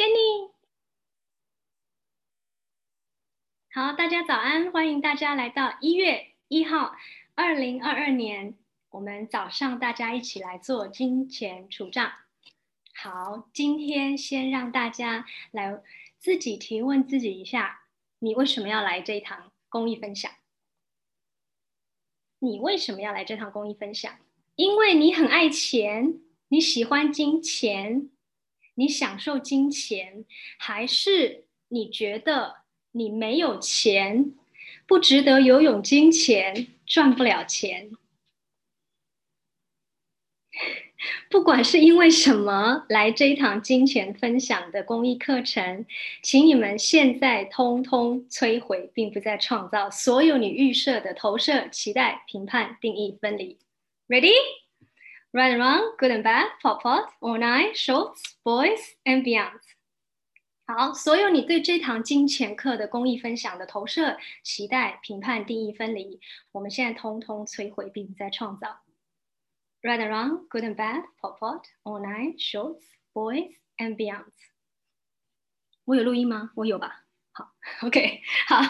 Jenny，好，大家早安，欢迎大家来到一月一号，二零二二年，我们早上大家一起来做金钱储账。好，今天先让大家来自己提问自己一下，你为什么要来这一堂公益分享？你为什么要来这堂公益分享？因为你很爱钱，你喜欢金钱，你享受金钱，还是你觉得你没有钱，不值得游泳金钱，赚不了钱？不管是因为什么来这一堂金钱分享的公益课程，请你们现在通通摧毁，并不再创造所有你预设的投射、期待、评判、定义、分离。Ready? Right and wrong, good and bad, pop pot, all night, shorts, boys and beyond. 好，所有你对这堂金钱课的公益分享的投射、期待、评判、定义、分离，我们现在通通摧毁，并不再创造。Right and wrong, good and bad, pop pot, all night, shorts, boys and beyond. 我有录音吗？我有吧。好，OK，好，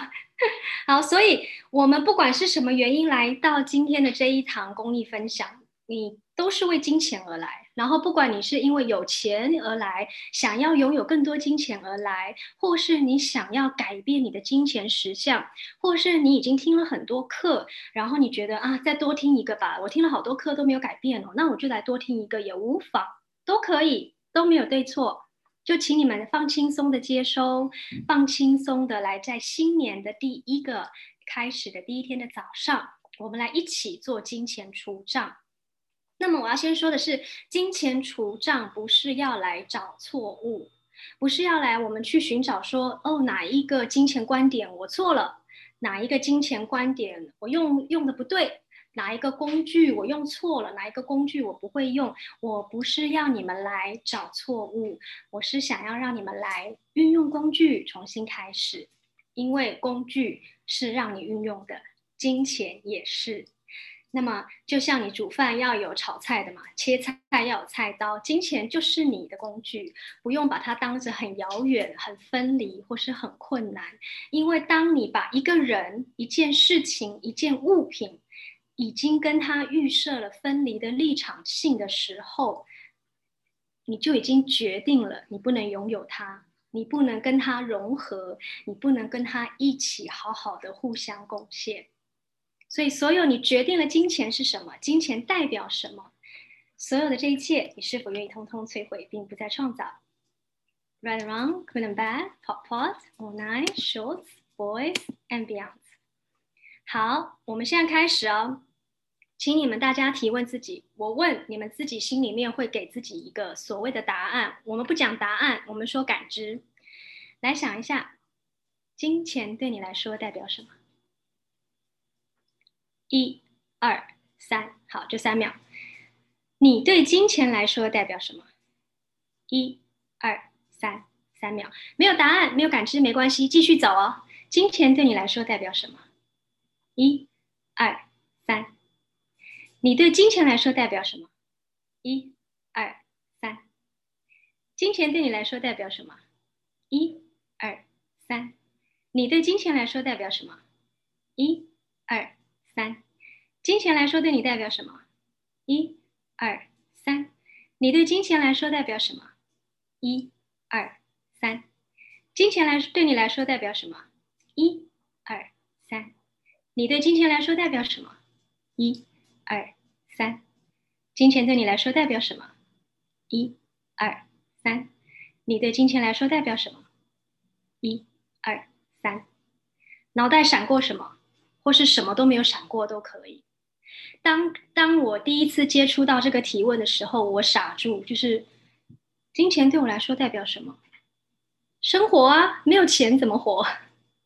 好，所以我们不管是什么原因来到今天的这一堂公益分享，你都是为金钱而来。然后，不管你是因为有钱而来，想要拥有更多金钱而来，或是你想要改变你的金钱实相，或是你已经听了很多课，然后你觉得啊，再多听一个吧，我听了好多课都没有改变哦，那我就来多听一个也无妨，都可以，都没有对错。就请你们放轻松的接收，放轻松的来，在新年的第一个开始的第一天的早上，我们来一起做金钱除账。那么我要先说的是，金钱除账不是要来找错误，不是要来我们去寻找说哦哪一个金钱观点我错了，哪一个金钱观点我用用的不对，哪一个工具我用错了，哪一个工具我不会用。我不是要你们来找错误，我是想要让你们来运用工具重新开始，因为工具是让你运用的，金钱也是。那么，就像你煮饭要有炒菜的嘛，切菜要有菜刀，金钱就是你的工具，不用把它当着很遥远、很分离或是很困难。因为当你把一个人、一件事情、一件物品，已经跟他预设了分离的立场性的时候，你就已经决定了你不能拥有它，你不能跟他融合，你不能跟他一起好好的互相贡献。所以，所有你决定了金钱是什么，金钱代表什么，所有的这一切，你是否愿意通通摧毁，并不再创造？Right, wrong, good and bad, pop, pot, all night, shorts, boys and beyond。好，我们现在开始哦，请你们大家提问自己。我问你们自己，心里面会给自己一个所谓的答案。我们不讲答案，我们说感知。来想一下，金钱对你来说代表什么？一、二、三，好，就三秒。你对金钱来说代表什么？一、二、三，三秒，没有答案，没有感知，没关系，继续走哦。金钱对你来说代表什么？一、二、三。你对金钱来说代表什么？一、二、三。金钱对你来说代表什么？一、二、三。你对金钱来说代表什么？一、二。三，金钱来说对你代表什么？一、二、三。你对金钱来说代表什么？一、二、三。金钱来对你来说代表什么？一、二、三。你对金钱来说代表什么？一、二、三。金钱对你来说代表什么？一、二、三。你对金钱来说代表什么？一、二、三。脑袋闪过什么？或是什么都没有闪过都可以。当当我第一次接触到这个提问的时候，我傻住，就是金钱对我来说代表什么？生活啊，没有钱怎么活？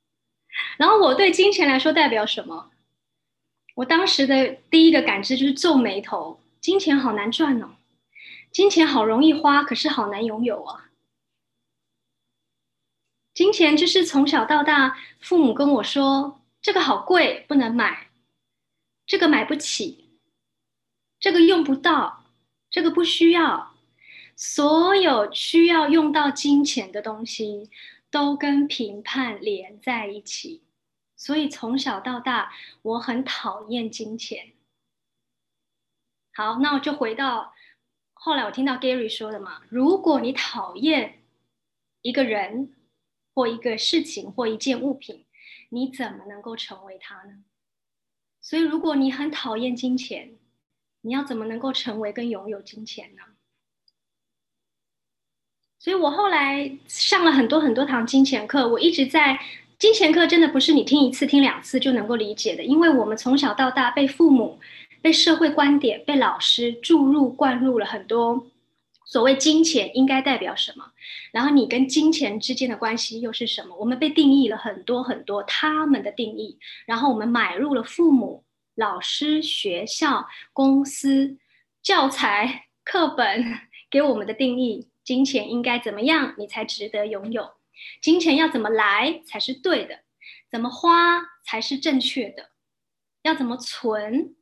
然后我对金钱来说代表什么？我当时的第一个感知就是皱眉头，金钱好难赚哦，金钱好容易花，可是好难拥有啊。金钱就是从小到大，父母跟我说。这个好贵，不能买。这个买不起，这个用不到，这个不需要。所有需要用到金钱的东西，都跟评判连在一起。所以从小到大，我很讨厌金钱。好，那我就回到后来我听到 Gary 说的嘛，如果你讨厌一个人或一个事情或一件物品，你怎么能够成为他呢？所以如果你很讨厌金钱，你要怎么能够成为跟拥有金钱呢？所以我后来上了很多很多堂金钱课，我一直在。金钱课真的不是你听一次、听两次就能够理解的，因为我们从小到大被父母、被社会观点、被老师注入、灌入了很多所谓金钱应该代表什么，然后你跟金钱之间的关系又是什么？我们被定义了很多很多他们的定义，然后我们买入了父母、老师、学校、公司、教材、课本给我们的定义：金钱应该怎么样，你才值得拥有。金钱要怎么来才是对的？怎么花才是正确的？要怎么存，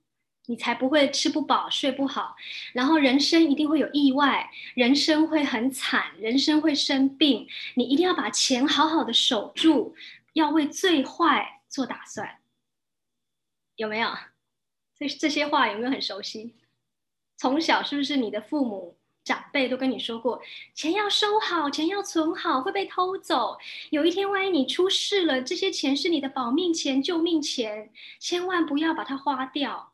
你才不会吃不饱睡不好？然后人生一定会有意外，人生会很惨，人生会生病，你一定要把钱好好的守住，要为最坏做打算，有没有？这这些话有没有很熟悉？从小是不是你的父母？长辈都跟你说过，钱要收好，钱要存好，会被偷走。有一天万一你出事了，这些钱是你的保命钱、救命钱，千万不要把它花掉。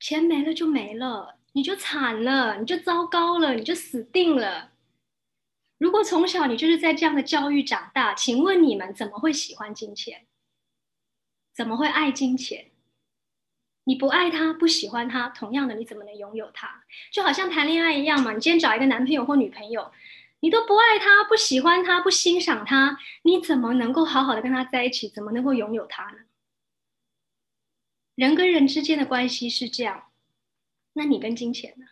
钱没了就没了，你就惨了，你就糟糕了，你就死定了。如果从小你就是在这样的教育长大，请问你们怎么会喜欢金钱？怎么会爱金钱？你不爱他，不喜欢他，同样的，你怎么能拥有他？就好像谈恋爱一样嘛。你今天找一个男朋友或女朋友，你都不爱他，不喜欢他，不欣赏他，你怎么能够好好的跟他在一起？怎么能够拥有他呢？人跟人之间的关系是这样，那你跟金钱呢？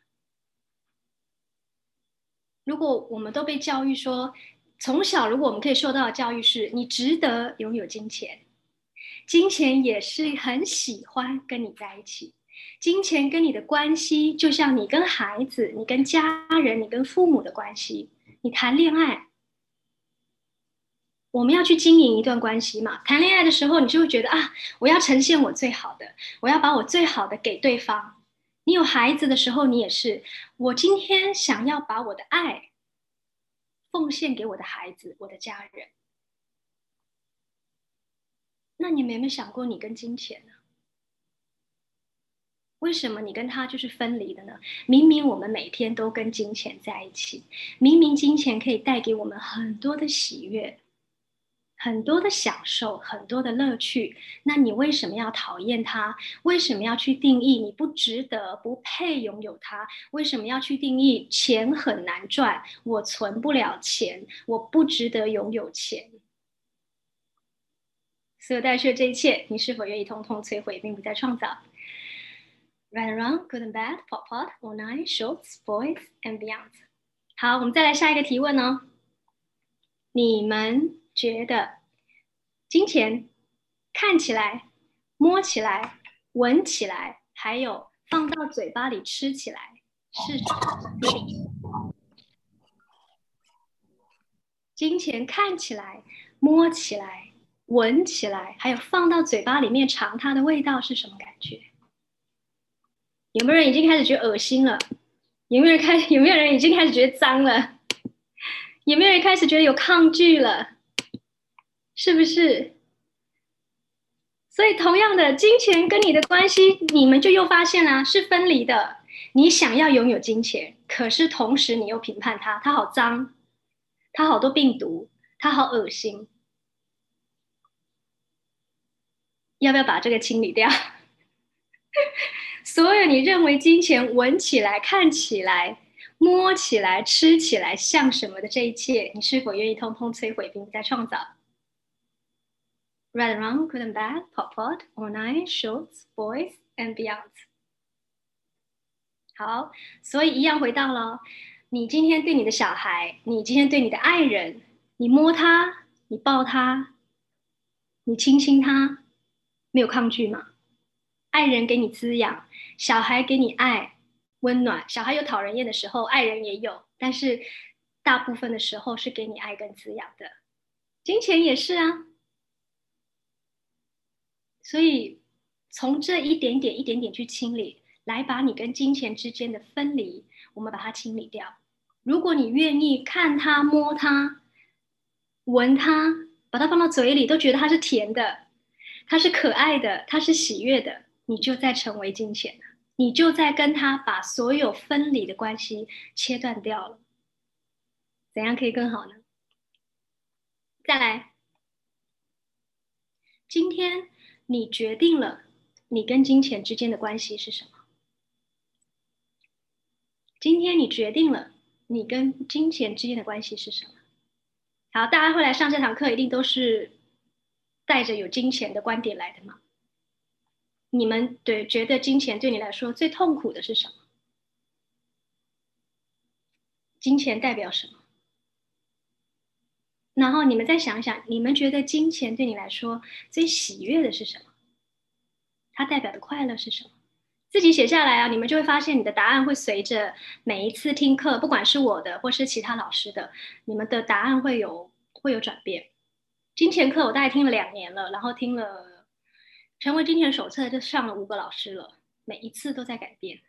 如果我们都被教育说，从小如果我们可以受到的教育是，你值得拥有金钱。金钱也是很喜欢跟你在一起，金钱跟你的关系就像你跟孩子、你跟家人、你跟父母的关系。你谈恋爱，我们要去经营一段关系嘛？谈恋爱的时候，你就会觉得啊，我要呈现我最好的，我要把我最好的给对方。你有孩子的时候，你也是，我今天想要把我的爱奉献给我的孩子、我的家人。那你们有没有想过，你跟金钱呢？为什么你跟他就是分离的呢？明明我们每天都跟金钱在一起，明明金钱可以带给我们很多的喜悦、很多的享受、很多的乐趣，那你为什么要讨厌它？为什么要去定义你不值得、不配拥有它？为什么要去定义钱很难赚？我存不了钱，我不值得拥有钱。所有带去的这一切，你是否愿意通通摧毁，并不再创造？Right and wrong, good and bad, pop pop, all nine, shorts, boys and beyond。好，我们再来下一个提问哦。你们觉得金钱看起来、摸起来、闻起来，还有放到嘴巴里吃起来是什么？金钱看起来、摸起来。闻起来，还有放到嘴巴里面尝它的味道是什么感觉？有没有人已经开始觉得恶心了？有没有人开？有没有人已经开始觉得脏了？有没有人开始觉得有抗拒了？是不是？所以，同样的，金钱跟你的关系，你们就又发现啦，是分离的。你想要拥有金钱，可是同时你又评判它，它好脏，它好多病毒，它好恶心。要不要把这个清理掉？所有你认为金钱闻起来、看起来、摸起来、吃起来像什么的这一切，你是否愿意通通摧毁并再创造？Right, wrong, good and bad, pop, pot, all nine, shorts, boys and beyond。好，所以一样回到了你今天对你的小孩，你今天对你的爱人，你摸他，你抱他，你亲亲他。没有抗拒吗？爱人给你滋养，小孩给你爱，温暖。小孩有讨人厌的时候，爱人也有，但是大部分的时候是给你爱跟滋养的。金钱也是啊，所以从这一点点、一点点去清理，来把你跟金钱之间的分离，我们把它清理掉。如果你愿意看它、摸它、闻它，把它放到嘴里，都觉得它是甜的，它是可爱的，它是喜悦的，你就在成为金钱，你就在跟他把所有分离的关系切断掉了。怎样可以更好呢？再来，今天你决定了你跟金钱之间的关系是什么？今天你决定了你跟金钱之间的关系是什么？好，大家会来上这堂课，一定都是带着有金钱的观点来的吗？你们对觉得金钱对你来说最痛苦的是什么？金钱代表什么？然后你们再想想，你们觉得金钱对你来说最喜悦的是什么？它代表的快乐是什么？自己写下来啊，你们就会发现你的答案会随着每一次听课，不管是我的或是其他老师的，你们的答案会有会有转变。金钱课我大概听了两年了，然后听了成为金钱手册就上了五个老师了，每一次都在改变。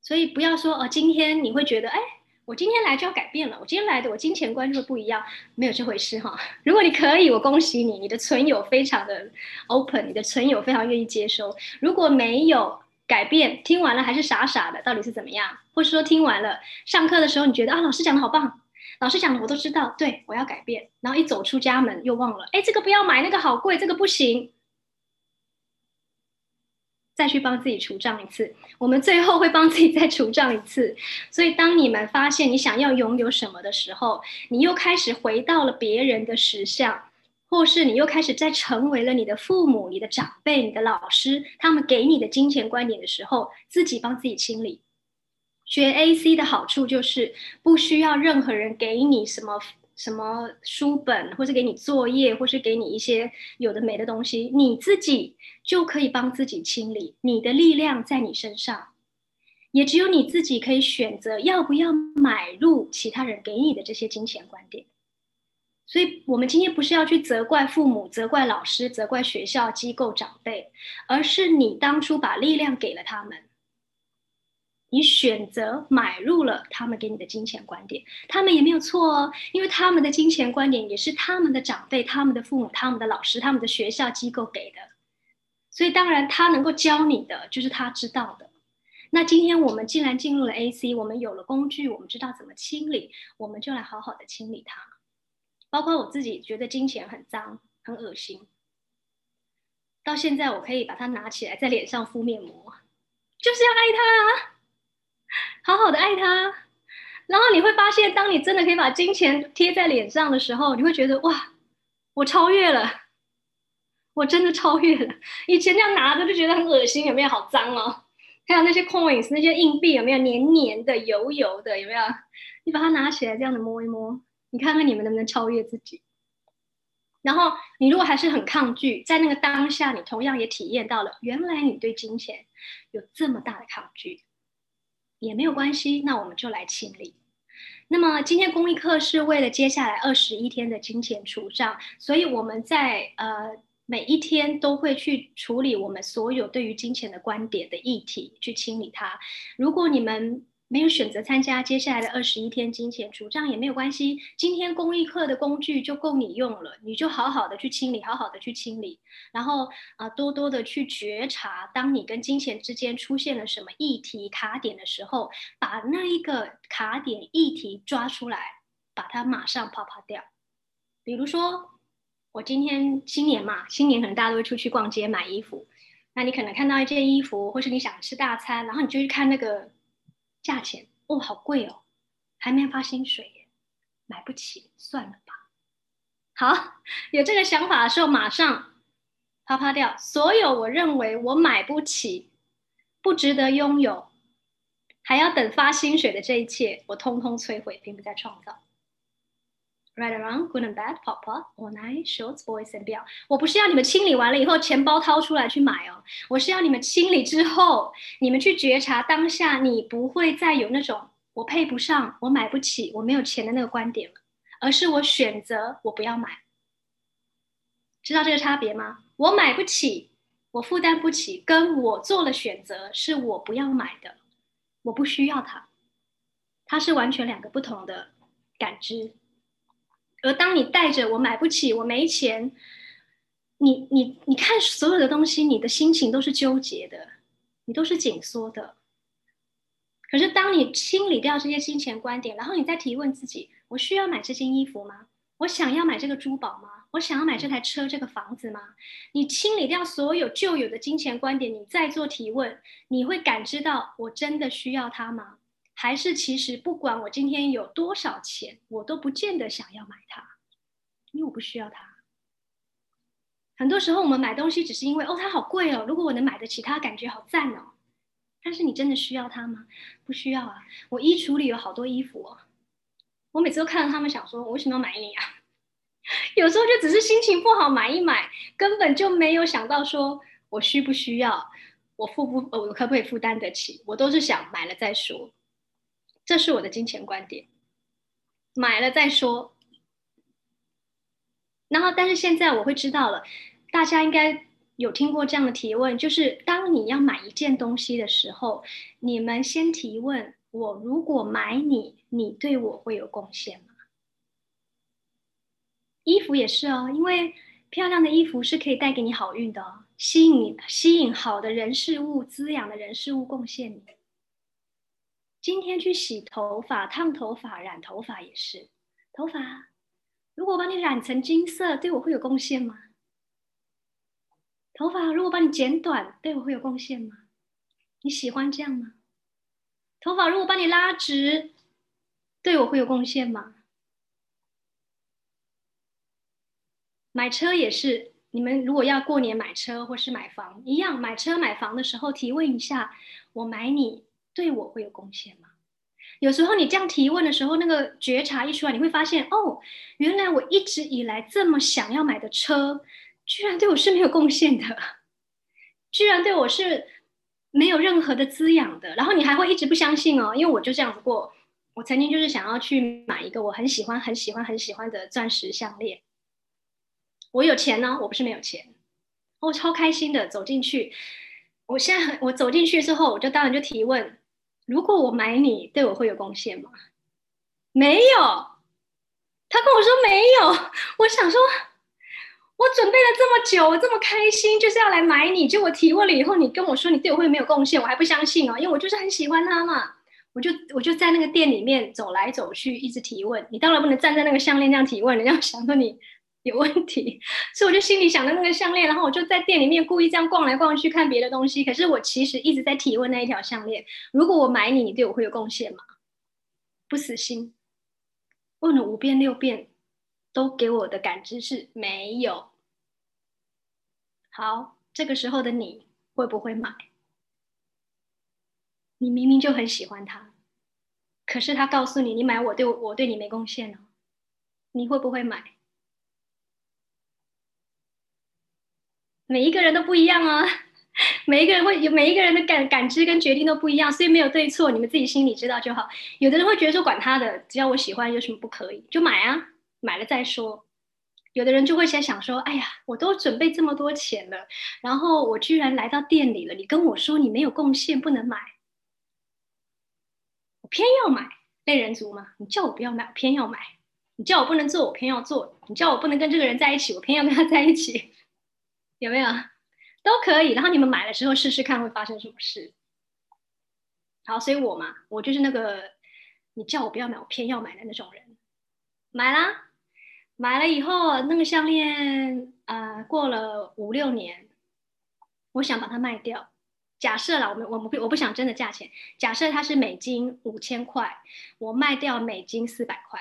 所以不要说哦，今天你会觉得哎。我今天来就要改变了。我今天来的，我金钱观就会不一样，没有这回事哈。如果你可以，我恭喜你，你的存有非常的 open，你的存有非常愿意接收。如果没有改变，听完了还是傻傻的，到底是怎么样？或者说听完了上课的时候，你觉得啊，老师讲的好棒，老师讲的我都知道，对我要改变。然后一走出家门又忘了，哎，这个不要买，那个好贵，这个不行。再去帮自己除账一次，我们最后会帮自己再除账一次。所以，当你们发现你想要拥有什么的时候，你又开始回到了别人的实相，或是你又开始在成为了你的父母、你的长辈、你的老师他们给你的金钱观点的时候，自己帮自己清理。学 AC 的好处就是不需要任何人给你什么。什么书本，或是给你作业，或是给你一些有的没的东西，你自己就可以帮自己清理。你的力量在你身上，也只有你自己可以选择要不要买入其他人给你的这些金钱观点。所以，我们今天不是要去责怪父母、责怪老师、责怪学校机构长辈，而是你当初把力量给了他们。你选择买入了他们给你的金钱观点，他们也没有错哦，因为他们的金钱观点也是他们的长辈、他们的父母、他们的老师、他们的学校机构给的，所以当然他能够教你的就是他知道的。那今天我们既然进入了 AC，我们有了工具，我们知道怎么清理，我们就来好好的清理它。包括我自己觉得金钱很脏、很恶心，到现在我可以把它拿起来在脸上敷面膜，就是要爱它啊。好好的爱他，然后你会发现，当你真的可以把金钱贴在脸上的时候，你会觉得哇，我超越了，我真的超越了。以前这样拿着就觉得很恶心，有没有？好脏哦！还有那些 coins，那些硬币有没有黏黏的、油油的？有没有？你把它拿起来，这样的摸一摸，你看看你们能不能超越自己。然后你如果还是很抗拒，在那个当下，你同样也体验到了，原来你对金钱有这么大的抗拒。也没有关系，那我们就来清理。那么今天公益课是为了接下来二十一天的金钱除账，所以我们在呃每一天都会去处理我们所有对于金钱的观点的议题，去清理它。如果你们。没有选择参加接下来的二十一天金钱除账也没有关系。今天公益课的工具就够你用了，你就好好的去清理，好好的去清理，然后啊，多多的去觉察，当你跟金钱之间出现了什么议题卡点的时候，把那一个卡点议题抓出来，把它马上啪啪掉。比如说，我今天新年嘛，新年可能大家都会出去逛街买衣服，那你可能看到一件衣服，或是你想吃大餐，然后你就去看那个。价钱哦，好贵哦，还没发薪水耶，买不起，算了吧。好，有这个想法的时候，马上啪啪掉所有我认为我买不起、不值得拥有、还要等发薪水的这一切，我通通摧毁，并不再创造。Right around, good and bad, pop pop, all night, shorts, boys and 表。我不是要你们清理完了以后钱包掏出来去买哦，我是要你们清理之后，你们去觉察当下，你不会再有那种我配不上、我买不起、我没有钱的那个观点了，而是我选择我不要买。知道这个差别吗？我买不起，我负担不起，跟我做了选择是我不要买的，我不需要它，它是完全两个不同的感知。而当你带着我买不起，我没钱，你你你看所有的东西，你的心情都是纠结的，你都是紧缩的。可是当你清理掉这些金钱观点，然后你再提问自己：我需要买这件衣服吗？我想要买这个珠宝吗？我想要买这台车、这个房子吗？你清理掉所有旧有的金钱观点，你再做提问，你会感知到我真的需要它吗？还是其实不管我今天有多少钱，我都不见得想要买它，因为我不需要它。很多时候我们买东西只是因为哦它好贵哦，如果我能买得起它，感觉好赞哦。但是你真的需要它吗？不需要啊。我衣橱里有好多衣服哦，我每次都看到他们，想说我为什么要买你啊？有时候就只是心情不好买一买，根本就没有想到说我需不需要，我付不我可不可以负担得起？我都是想买了再说。这是我的金钱观点，买了再说。然后，但是现在我会知道了，大家应该有听过这样的提问，就是当你要买一件东西的时候，你们先提问：我如果买你，你对我会有贡献吗？衣服也是哦，因为漂亮的衣服是可以带给你好运的哦，吸引你，吸引好的人事物，滋养的人事物，贡献你。今天去洗头发、烫头发、染头发也是。头发，如果把你染成金色，对我会有贡献吗？头发如果把你剪短，对我会有贡献吗？你喜欢这样吗？头发如果把你拉直，对我会有贡献吗？买车也是，你们如果要过年买车或是买房一样，买车买房的时候提问一下，我买你。对我会有贡献吗？有时候你这样提问的时候，那个觉察一出来，你会发现，哦，原来我一直以来这么想要买的车，居然对我是没有贡献的，居然对我是没有任何的滋养的。然后你还会一直不相信哦，因为我就这样过。我曾经就是想要去买一个我很喜欢、很喜欢、很喜欢的钻石项链。我有钱呢，我不是没有钱，我超开心的走进去。我现在，我走进去之后，我就当然就提问。如果我买你，对我会有贡献吗？没有，他跟我说没有。我想说，我准备了这么久，我这么开心，就是要来买你。就我提问了以后，你跟我说你对我会没有贡献，我还不相信哦，因为我就是很喜欢他嘛。我就我就在那个店里面走来走去，一直提问。你当然不能站在那个项链这样提问，人家想说你。有问题，所以我就心里想着那个项链，然后我就在店里面故意这样逛来逛去看别的东西。可是我其实一直在提问那一条项链：如果我买你，你对我会有贡献吗？不死心，问了五遍六遍，都给我的感知是没有。好，这个时候的你会不会买？你明明就很喜欢他，可是他告诉你，你买我对我对你没贡献哦，你会不会买？每一个人都不一样啊，每一个人会有每一个人的感感知跟决定都不一样，所以没有对错，你们自己心里知道就好。有的人会觉得说管他的，只要我喜欢，有什么不可以就买啊，买了再说。有的人就会先想说，哎呀，我都准备这么多钱了，然后我居然来到店里了，你跟我说你没有贡献，不能买，我偏要买，类人族吗？你叫我不要买，我偏要买；你叫我不能做，我偏要做；你叫我不能跟这个人在一起，我偏要跟他在一起。有没有都可以，然后你们买了之后试试看会发生什么事。好，所以我嘛，我就是那个你叫我不要买，我偏要买的那种人。买啦，买了以后那个项链，呃，过了五六年，我想把它卖掉。假设啦，我们我们我不想真的价钱，假设它是美金五千块，我卖掉美金四百块。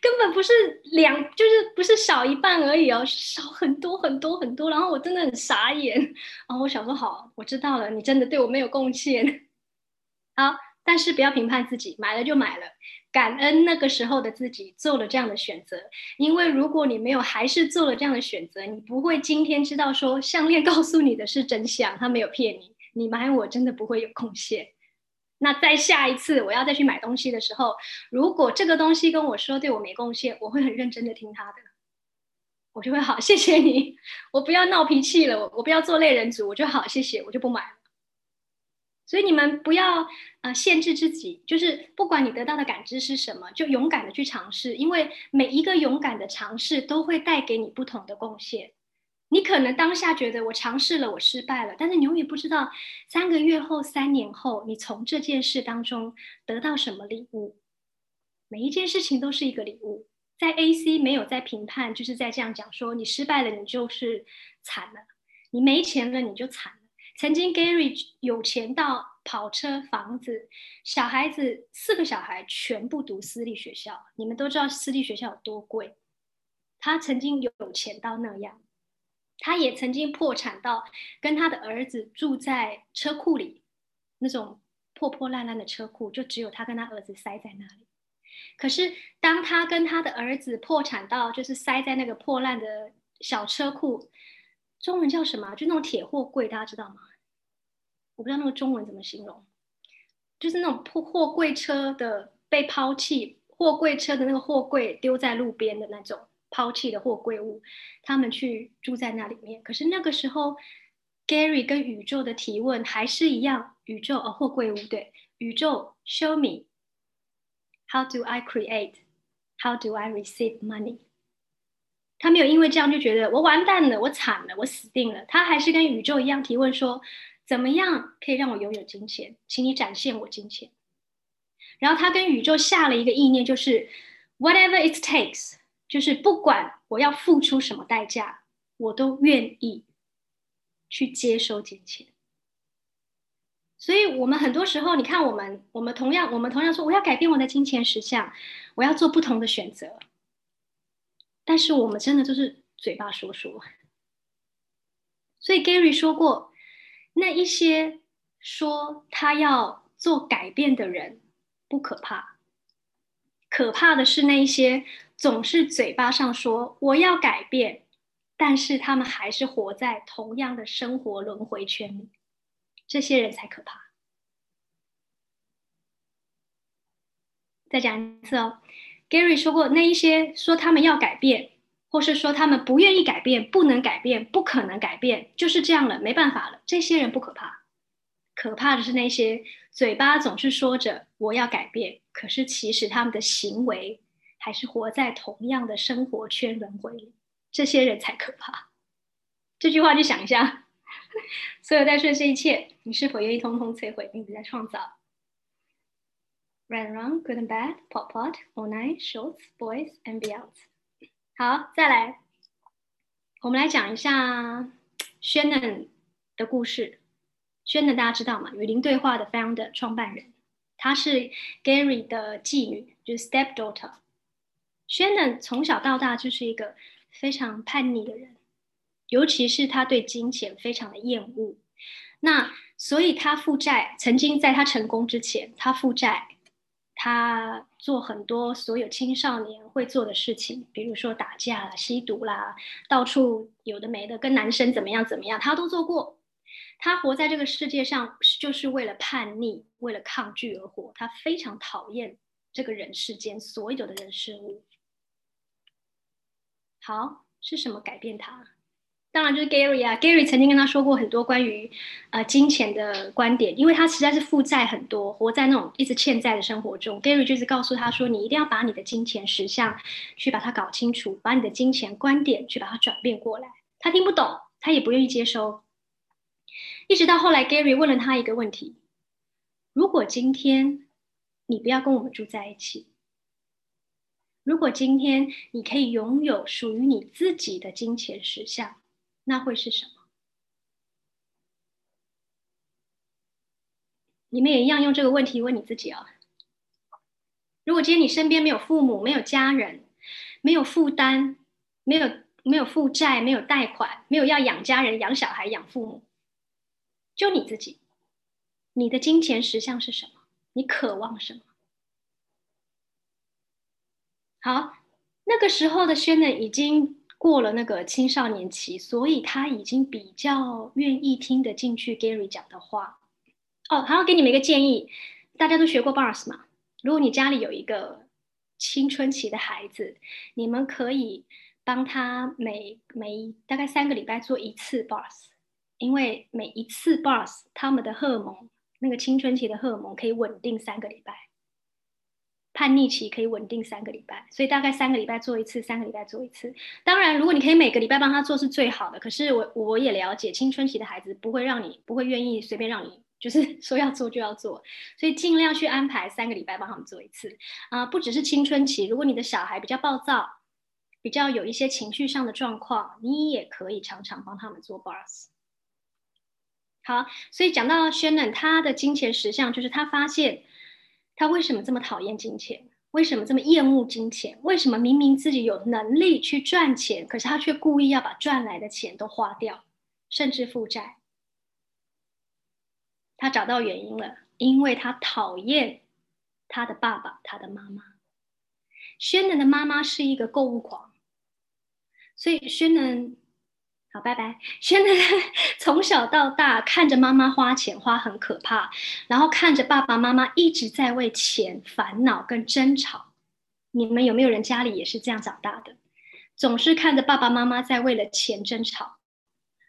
根本不是两，就是不是少一半而已哦，少很多很多很多。然后我真的很傻眼，然后我想说好，我知道了，你真的对我没有贡献。好，但是不要评判自己，买了就买了。感恩那个时候的自己做了这样的选择，因为如果你没有还是做了这样的选择，你不会今天知道说项链告诉你的是真相，他没有骗你，你买我真的不会有贡献。那在下一次我要再去买东西的时候，如果这个东西跟我说对我没贡献，我会很认真的听他的，我就会好谢谢你，我不要闹脾气了，我我不要做类人族，我就好谢谢，我就不买了。所以你们不要呃限制自己，就是不管你得到的感知是什么，就勇敢的去尝试，因为每一个勇敢的尝试都会带给你不同的贡献。你可能当下觉得我尝试了，我失败了，但是你永远不知道三个月后、三年后，你从这件事当中得到什么礼物。每一件事情都是一个礼物。在 AC 没有在评判，就是在这样讲说，你失败了，你就是惨了；你没钱了，你就惨了。曾经 Gary 有钱到跑车、房子，小孩子四个小孩全部读私立学校。你们都知道私立学校有多贵。他曾经有钱到那样，他也曾经破产到跟他的儿子住在车库里，那种破破烂烂的车库，就只有他跟他儿子塞在那里。可是当他跟他的儿子破产到就是塞在那个破烂的小车库，中文叫什么？就那种铁货柜，大家知道吗？我不知道那个中文怎么形容，就是那种破货柜车的被抛弃，货柜车的那个货柜丢在路边的那种抛弃的货柜物，他们去住在那里面。可是那个时候，Gary 跟宇宙的提问还是一样，宇宙哦，货柜物对，宇宙 Show me，How do I create？How do I receive money？他没有因为这样就觉得我完蛋了，我惨了，我死定了。他还是跟宇宙一样提问说。怎么样可以让我拥有金钱？请你展现我金钱。然后他跟宇宙下了一个意念，就是 whatever it takes，就是不管我要付出什么代价，我都愿意去接收金钱。所以，我们很多时候，你看，我们我们同样，我们同样说，我要改变我的金钱实相，我要做不同的选择。但是，我们真的就是嘴巴说说。所以，Gary 说过。那一些说他要做改变的人不可怕，可怕的是那一些总是嘴巴上说我要改变，但是他们还是活在同样的生活轮回圈里，这些人才可怕。再讲一次哦，Gary 说过，那一些说他们要改变。或是说他们不愿意改变，不能改变，不可能改变，就是这样了，没办法了。这些人不可怕，可怕的是那些嘴巴总是说着我要改变，可是其实他们的行为还是活在同样的生活圈轮回里。这些人才可怕。这句话就想一下，所有在说这一切，你是否愿意通通摧毁，并且在创造？Right and wrong, good and bad, pot pot, all night, shorts, boys and beyond. 好，再来，我们来讲一下 Shannon 的故事。Shannon 大家知道吗？与林对话的 founder 创办人，她是 Gary 的继女，就是 stepdaughter。Shannon 从小到大就是一个非常叛逆的人，尤其是他对金钱非常的厌恶。那所以他负债，曾经在他成功之前，他负债。他做很多所有青少年会做的事情，比如说打架啦、吸毒啦，到处有的没的，跟男生怎么样怎么样，他都做过。他活在这个世界上，就是为了叛逆、为了抗拒而活。他非常讨厌这个人世间所有的人事物。好，是什么改变他？当然就是 Gary 啊，Gary 曾经跟他说过很多关于呃金钱的观点，因为他实在是负债很多，活在那种一直欠债的生活中。Gary 就是告诉他说，你一定要把你的金钱实相去把它搞清楚，把你的金钱观点去把它转变过来。他听不懂，他也不愿意接收。一直到后来，Gary 问了他一个问题：如果今天你不要跟我们住在一起，如果今天你可以拥有属于你自己的金钱实相？那会是什么？你们也一样用这个问题问你自己啊。如果今天你身边没有父母、没有家人、没有负担、没有没有负债、没有贷款、没有要养家人、养小孩、养父母，就你自己，你的金钱实相是什么？你渴望什么？好，那个时候的轩呢，已经过了那个青少年期，所以他已经比较愿意听得进去 Gary 讲的话。哦，还要给你们一个建议，大家都学过 Bars 嘛？如果你家里有一个青春期的孩子，你们可以帮他每每大概三个礼拜做一次 Bars，因为每一次 Bars 他们的荷尔蒙，那个青春期的荷尔蒙可以稳定三个礼拜。叛逆期可以稳定三个礼拜，所以大概三个礼拜做一次，三个礼拜做一次。当然，如果你可以每个礼拜帮他做是最好的。可是我我也了解，青春期的孩子不会让你不会愿意随便让你，就是 说要做就要做，所以尽量去安排三个礼拜帮他们做一次啊。不只是青春期，如果你的小孩比较暴躁，比较有一些情绪上的状况，你也可以常常帮他们做 bars。好，所以讲到 Shannon，他的金钱实相就是他发现。他为什么这么讨厌金钱？为什么这么厌恶金钱？为什么明明自己有能力去赚钱，可是他却故意要把赚来的钱都花掉，甚至负债？他找到原因了，因为他讨厌他的爸爸，他的妈妈。轩能的妈妈是一个购物狂，所以轩能。好，拜拜。轩的 从小到大看着妈妈花钱花很可怕，然后看着爸爸妈妈一直在为钱烦恼跟争吵。你们有没有人家里也是这样长大的？总是看着爸爸妈妈在为了钱争吵，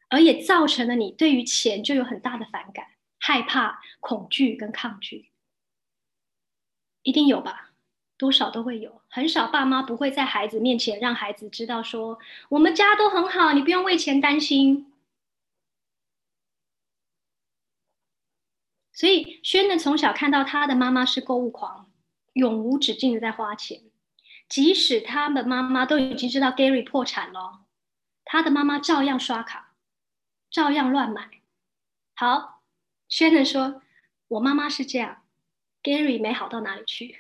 而也造成了你对于钱就有很大的反感、害怕、恐惧跟抗拒。一定有吧？多少都会有，很少爸妈不会在孩子面前让孩子知道说我们家都很好，你不用为钱担心。所以轩呢，从小看到他的妈妈是购物狂，永无止境的在花钱，即使他的妈妈都已经知道 Gary 破产了，他的妈妈照样刷卡，照样乱买。好，轩呢说，我妈妈是这样，Gary 没好到哪里去。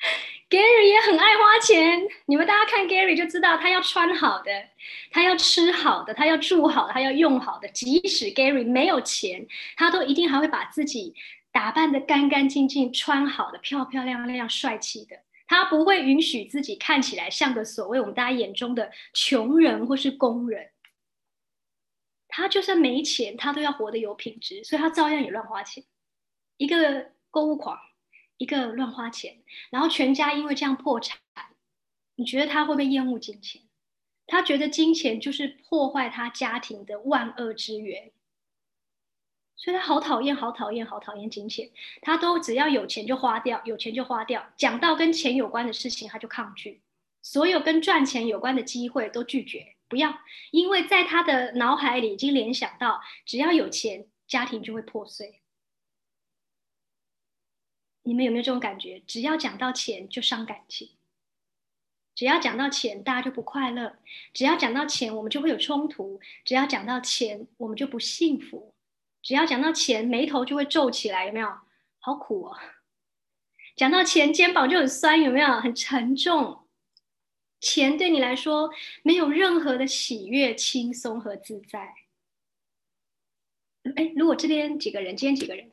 Gary 也很爱花钱，你们大家看 Gary 就知道，他要穿好的，他要吃好的，他要住好的，他要用好的。即使 Gary 没有钱，他都一定还会把自己打扮的干干净净，穿好的，漂漂亮亮、帅气的。他不会允许自己看起来像个所谓我们大家眼中的穷人或是工人。他就算没钱，他都要活得有品质，所以他照样也乱花钱，一个购物狂。一个乱花钱，然后全家因为这样破产，你觉得他会不会厌恶金钱？他觉得金钱就是破坏他家庭的万恶之源，所以他好讨厌、好讨厌、好讨厌金钱。他都只要有钱就花掉，有钱就花掉。讲到跟钱有关的事情，他就抗拒；所有跟赚钱有关的机会都拒绝，不要，因为在他的脑海里已经联想到，只要有钱，家庭就会破碎。你们有没有这种感觉？只要讲到钱就伤感情，只要讲到钱大家就不快乐，只要讲到钱我们就会有冲突，只要讲到钱我们就不幸福，只要讲到钱眉头就会皱起来，有没有？好苦哦！讲到钱肩膀就很酸，有没有？很沉重。钱对你来说没有任何的喜悦、轻松和自在。哎，如果这边几个人，今天几个人？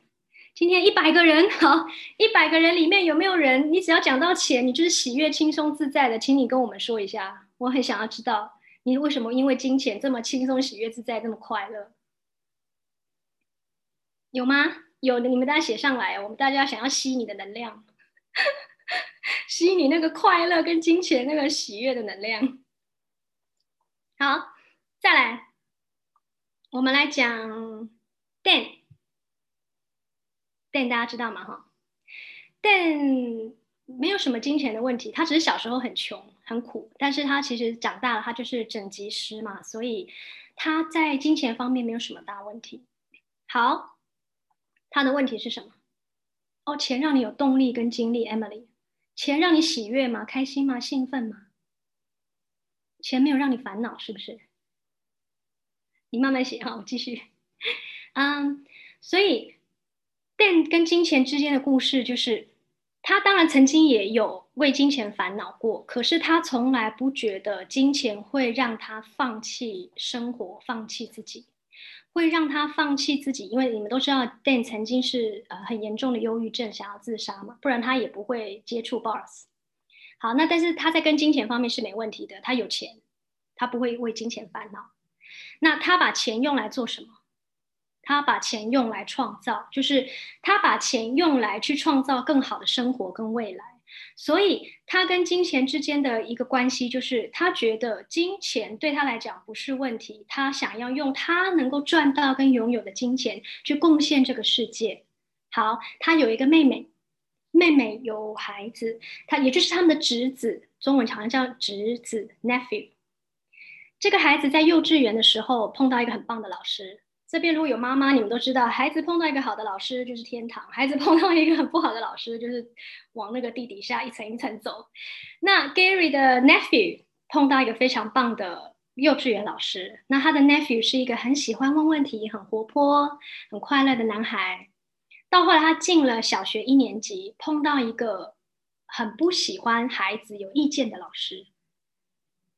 今天一百个人，好，一百个人里面有没有人？你只要讲到钱，你就是喜悦、轻松、自在的，请你跟我们说一下。我很想要知道你为什么因为金钱这么轻松、喜悦、自在，这么快乐？有吗？有的，你们大家写上来。我们大家想要吸你的能量，吸你那个快乐跟金钱那个喜悦的能量。好，再来，我们来讲 Dan。但大家知道吗？哈，但没有什么金钱的问题，他只是小时候很穷很苦，但是他其实长大了，他就是整集师嘛，所以他在金钱方面没有什么大问题。好，他的问题是什么？哦，钱让你有动力跟精力，Emily，钱让你喜悦吗？开心吗？兴奋吗？钱没有让你烦恼，是不是？你慢慢写哈，我继续。嗯，所以。但跟金钱之间的故事，就是他当然曾经也有为金钱烦恼过，可是他从来不觉得金钱会让他放弃生活、放弃自己，会让他放弃自己。因为你们都知道，Dan 曾经是呃很严重的忧郁症，想要自杀嘛，不然他也不会接触 Boss。好，那但是他在跟金钱方面是没问题的，他有钱，他不会为金钱烦恼。那他把钱用来做什么？他把钱用来创造，就是他把钱用来去创造更好的生活跟未来。所以，他跟金钱之间的一个关系，就是他觉得金钱对他来讲不是问题，他想要用他能够赚到跟拥有的金钱去贡献这个世界。好，他有一个妹妹。妹妹有孩子，他也就是他们的侄子，中文常常叫侄子 （nephew）。这个孩子在幼稚园的时候碰到一个很棒的老师。这边如果有妈妈，你们都知道，孩子碰到一个好的老师就是天堂，孩子碰到一个很不好的老师就是往那个地底下一层一层走。那 Gary 的 nephew 碰到一个非常棒的幼稚园老师，那他的 nephew 是一个很喜欢问问题、很活泼、很快乐的男孩。到后来，他进了小学一年级，碰到一个很不喜欢孩子有意见的老师，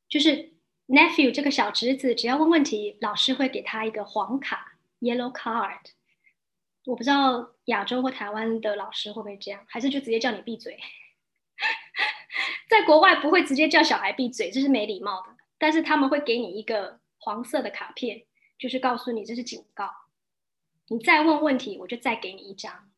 就是 nephew 这个小侄子，只要问问题，老师会给他一个黄卡 （yellow card）。我不知道亚洲或台湾的老师会不会这样，还是就直接叫你闭嘴？在国外不会直接叫小孩闭嘴，这是没礼貌的。但是他们会给你一个黄色的卡片，就是告诉你这是警告。你再问问题，我就再给你一张。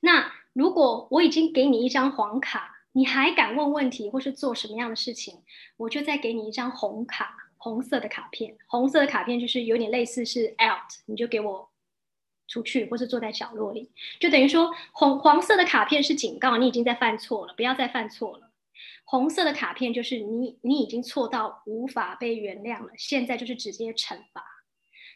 那如果我已经给你一张黄卡，你还敢问问题或是做什么样的事情，我就再给你一张红卡，红色的卡片。红色的卡片就是有点类似是 out，你就给我出去，或是坐在角落里，就等于说红黄色的卡片是警告你已经在犯错了，不要再犯错了。红色的卡片就是你你已经错到无法被原谅了，现在就是直接惩罚。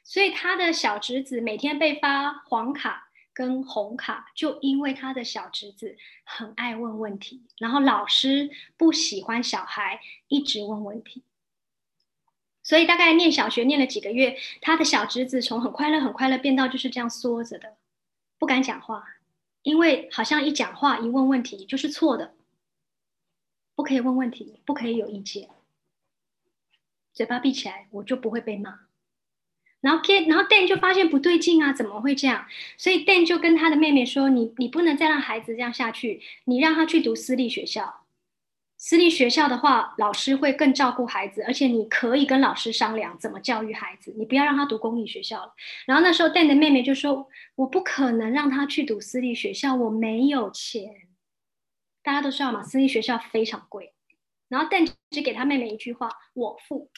所以他的小侄子每天被发黄卡跟红卡，就因为他的小侄子很爱问问题，然后老师不喜欢小孩一直问问题，所以大概念小学念了几个月，他的小侄子从很快乐很快乐变到就是这样缩着的，不敢讲话，因为好像一讲话一问问题就是错的，不可以问问题，不可以有意见，嘴巴闭起来，我就不会被骂。然后 Ken，然后 Dan 就发现不对劲啊，怎么会这样？所以 Dan 就跟他的妹妹说：“你你不能再让孩子这样下去，你让他去读私立学校。私立学校的话，老师会更照顾孩子，而且你可以跟老师商量怎么教育孩子。你不要让他读公立学校了。”然后那时候 Dan 的妹妹就说：“我不可能让他去读私立学校，我没有钱。大家都知道嘛，私立学校非常贵。”然后 Dan 只给他妹妹一句话：“我付。”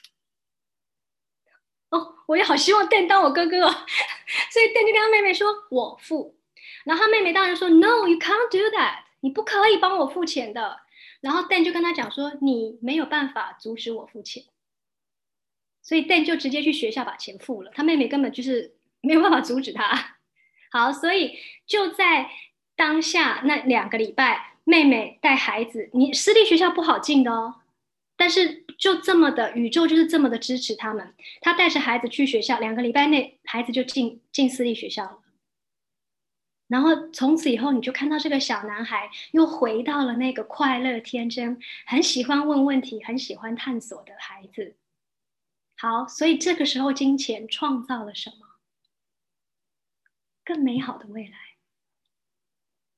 我也好希望邓当我哥哥哦，所以邓就跟他妹妹说：“我付。”然后他妹妹当然说：“No, you can't do that，你不可以帮我付钱的。”然后邓就跟他讲说：“你没有办法阻止我付钱。”所以邓就直接去学校把钱付了。他妹妹根本就是没有办法阻止他。好，所以就在当下那两个礼拜，妹妹带孩子，你私立学校不好进的哦。但是就这么的，宇宙就是这么的支持他们。他带着孩子去学校，两个礼拜内孩子就进进私立学校了。然后从此以后，你就看到这个小男孩又回到了那个快乐、天真、很喜欢问问题、很喜欢探索的孩子。好，所以这个时候，金钱创造了什么？更美好的未来。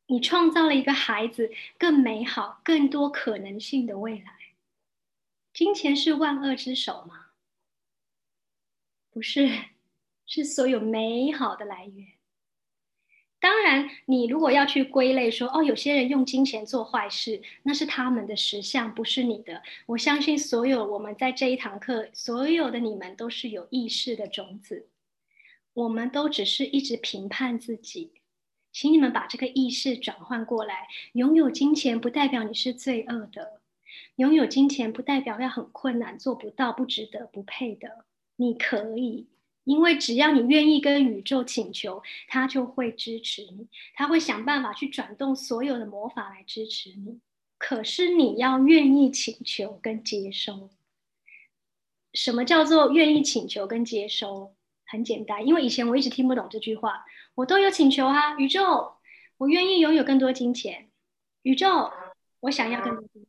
你创造了一个孩子更美好、更多可能性的未来。金钱是万恶之首吗？不是，是所有美好的来源。当然，你如果要去归类说，哦，有些人用金钱做坏事，那是他们的实相，不是你的。我相信所有我们在这一堂课，所有的你们都是有意识的种子，我们都只是一直评判自己，请你们把这个意识转换过来。拥有金钱不代表你是罪恶的。拥有金钱不代表要很困难、做不到、不值得、不配的。你可以，因为只要你愿意跟宇宙请求，他就会支持你，他会想办法去转动所有的魔法来支持你。可是你要愿意请求跟接收。什么叫做愿意请求跟接收？很简单，因为以前我一直听不懂这句话。我都有请求啊，宇宙，我愿意拥有更多金钱。宇宙，我想要更多金。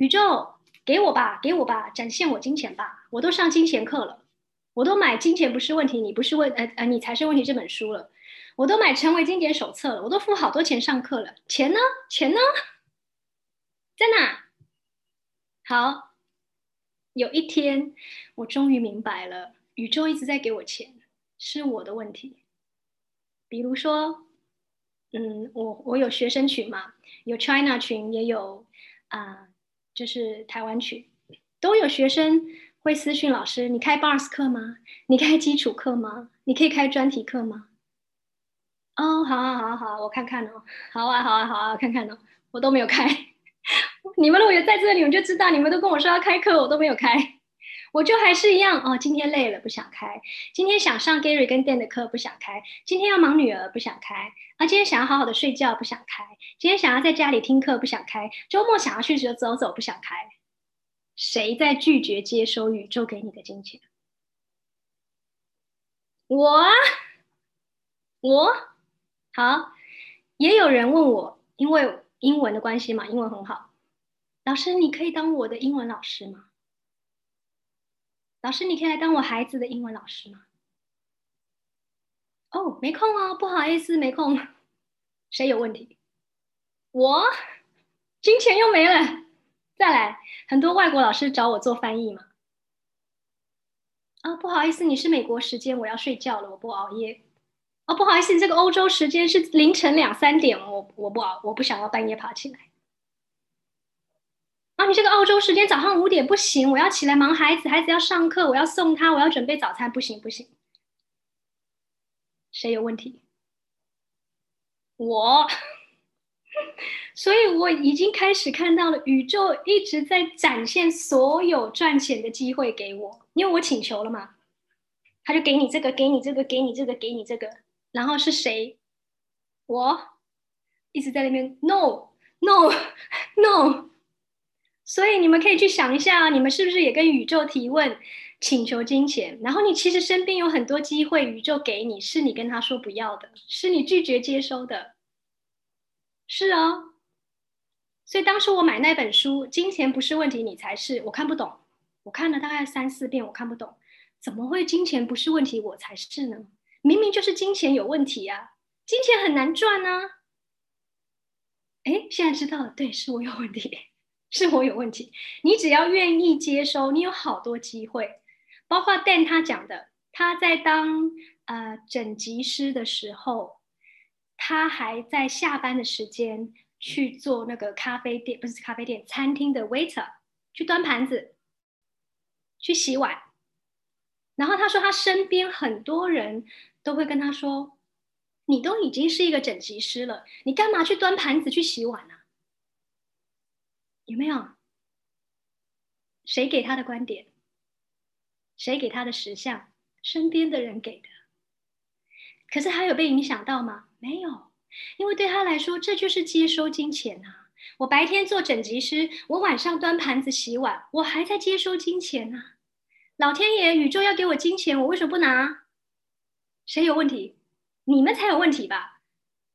宇宙给我吧，给我吧，展现我金钱吧！我都上金钱课了，我都买《金钱不是问题，你不是问呃呃你才是问题这本书了，我都买《成为金钱手册》了，我都付好多钱上课了，钱呢？钱呢？在哪？好，有一天我终于明白了，宇宙一直在给我钱，是我的问题。比如说，嗯，我我有学生群嘛，有 China 群，也有啊，就是台湾曲，都有学生会私讯老师：“你开 Bars 课吗？你开基础课吗？你可以开专题课吗？”哦，好好，好，好，我看看哦。好啊，好啊，好啊，看看哦。我都没有开。你们如果有在这里，我就知道你们都跟我说要开课，我都没有开。我就还是一样哦，今天累了不想开，今天想上 Gary 跟 Dan 的课不想开，今天要忙女儿不想开，啊，今天想要好好的睡觉不想开，今天想要在家里听课不想开，周末想要去走走走不想开。谁在拒绝接收宇宙给你的金钱？我啊，我好。也有人问我，因为英文的关系嘛，英文很好，老师你可以当我的英文老师吗？老师，你可以来当我孩子的英文老师吗？哦，没空哦，不好意思，没空。谁有问题？我，金钱又没了。再来，很多外国老师找我做翻译嘛。啊，不好意思，你是美国时间，我要睡觉了，我不熬夜。哦，不好意思，这个欧洲时间是凌晨两三点，我我不熬，我不想要半夜爬起来。啊，你这个澳洲时间早上五点不行，我要起来忙孩子，孩子要上课，我要送他，我要准备早餐，不行不行。谁有问题？我，所以我已经开始看到了宇宙一直在展现所有赚钱的机会给我，因为我请求了嘛，他就给你这个，给你这个，给你这个，给你这个，然后是谁？我一直在那边，no no no。所以你们可以去想一下，你们是不是也跟宇宙提问，请求金钱？然后你其实身边有很多机会，宇宙给你，是你跟他说不要的，是你拒绝接收的。是哦。所以当时我买那本书《金钱不是问题，你才是》，我看不懂，我看了大概三四遍，我看不懂，怎么会金钱不是问题，我才是呢？明明就是金钱有问题啊，金钱很难赚啊。哎，现在知道了，对，是我有问题。是我有问题，你只要愿意接收，你有好多机会。包括 Dan 他讲的，他在当呃整级师的时候，他还在下班的时间去做那个咖啡店，不是咖啡店，餐厅的 waiter，去端盘子，去洗碗。然后他说，他身边很多人都会跟他说：“你都已经是一个整级师了，你干嘛去端盘子、去洗碗呢？”有没有？谁给他的观点？谁给他的实相？身边的人给的。可是他有被影响到吗？没有，因为对他来说，这就是接收金钱啊！我白天做整级师，我晚上端盘子洗碗，我还在接收金钱啊。老天爷，宇宙要给我金钱，我为什么不拿？谁有问题？你们才有问题吧？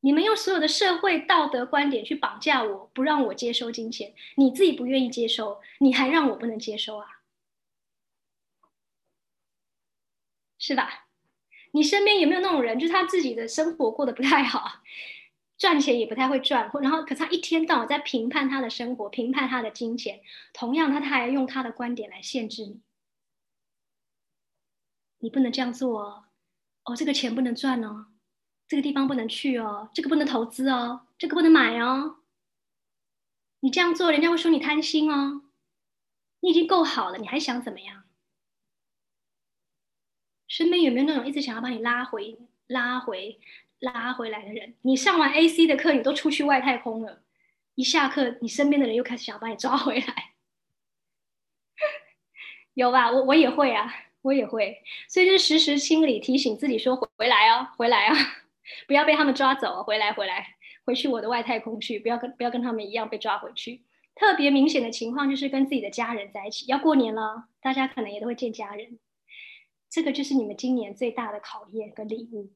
你们用所有的社会道德观点去绑架我，不让我接收金钱，你自己不愿意接收，你还让我不能接收啊？是吧？你身边有没有那种人，就是他自己的生活过得不太好，赚钱也不太会赚，然后可他一天到晚在评判他的生活，评判他的金钱，同样他他还用他的观点来限制你，你不能这样做哦，哦，这个钱不能赚哦。这个地方不能去哦，这个不能投资哦，这个不能买哦。你这样做，人家会说你贪心哦。你已经够好了，你还想怎么样？身边有没有那种一直想要把你拉回、拉回、拉回来的人？你上完 AC 的课，你都出去外太空了，一下课，你身边的人又开始想要把你抓回来，有吧？我我也会啊，我也会，所以就时时清理提醒自己说：回来哦，回来啊。不要被他们抓走，回来回来，回去我的外太空去，不要跟不要跟他们一样被抓回去。特别明显的情况就是跟自己的家人在一起，要过年了，大家可能也都会见家人，这个就是你们今年最大的考验跟礼物。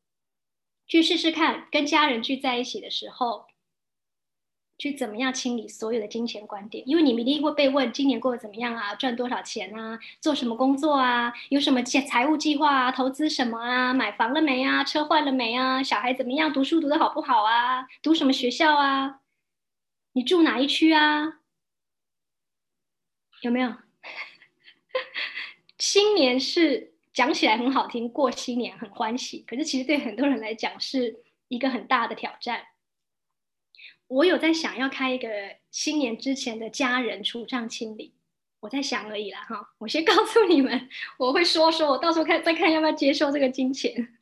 去试试看，跟家人聚在一起的时候。去怎么样清理所有的金钱观点？因为你们一定会被问今年过得怎么样啊，赚多少钱啊，做什么工作啊，有什么财财务计划啊，投资什么啊，买房了没啊，车换了没啊，小孩怎么样，读书读得好不好啊，读什么学校啊，你住哪一区啊？有没有？新年是讲起来很好听，过新年很欢喜，可是其实对很多人来讲是一个很大的挑战。我有在想要开一个新年之前的家人除账清理，我在想而已啦哈。我先 告诉你们，我会说说，我到时候看再看要不要接受这个金钱。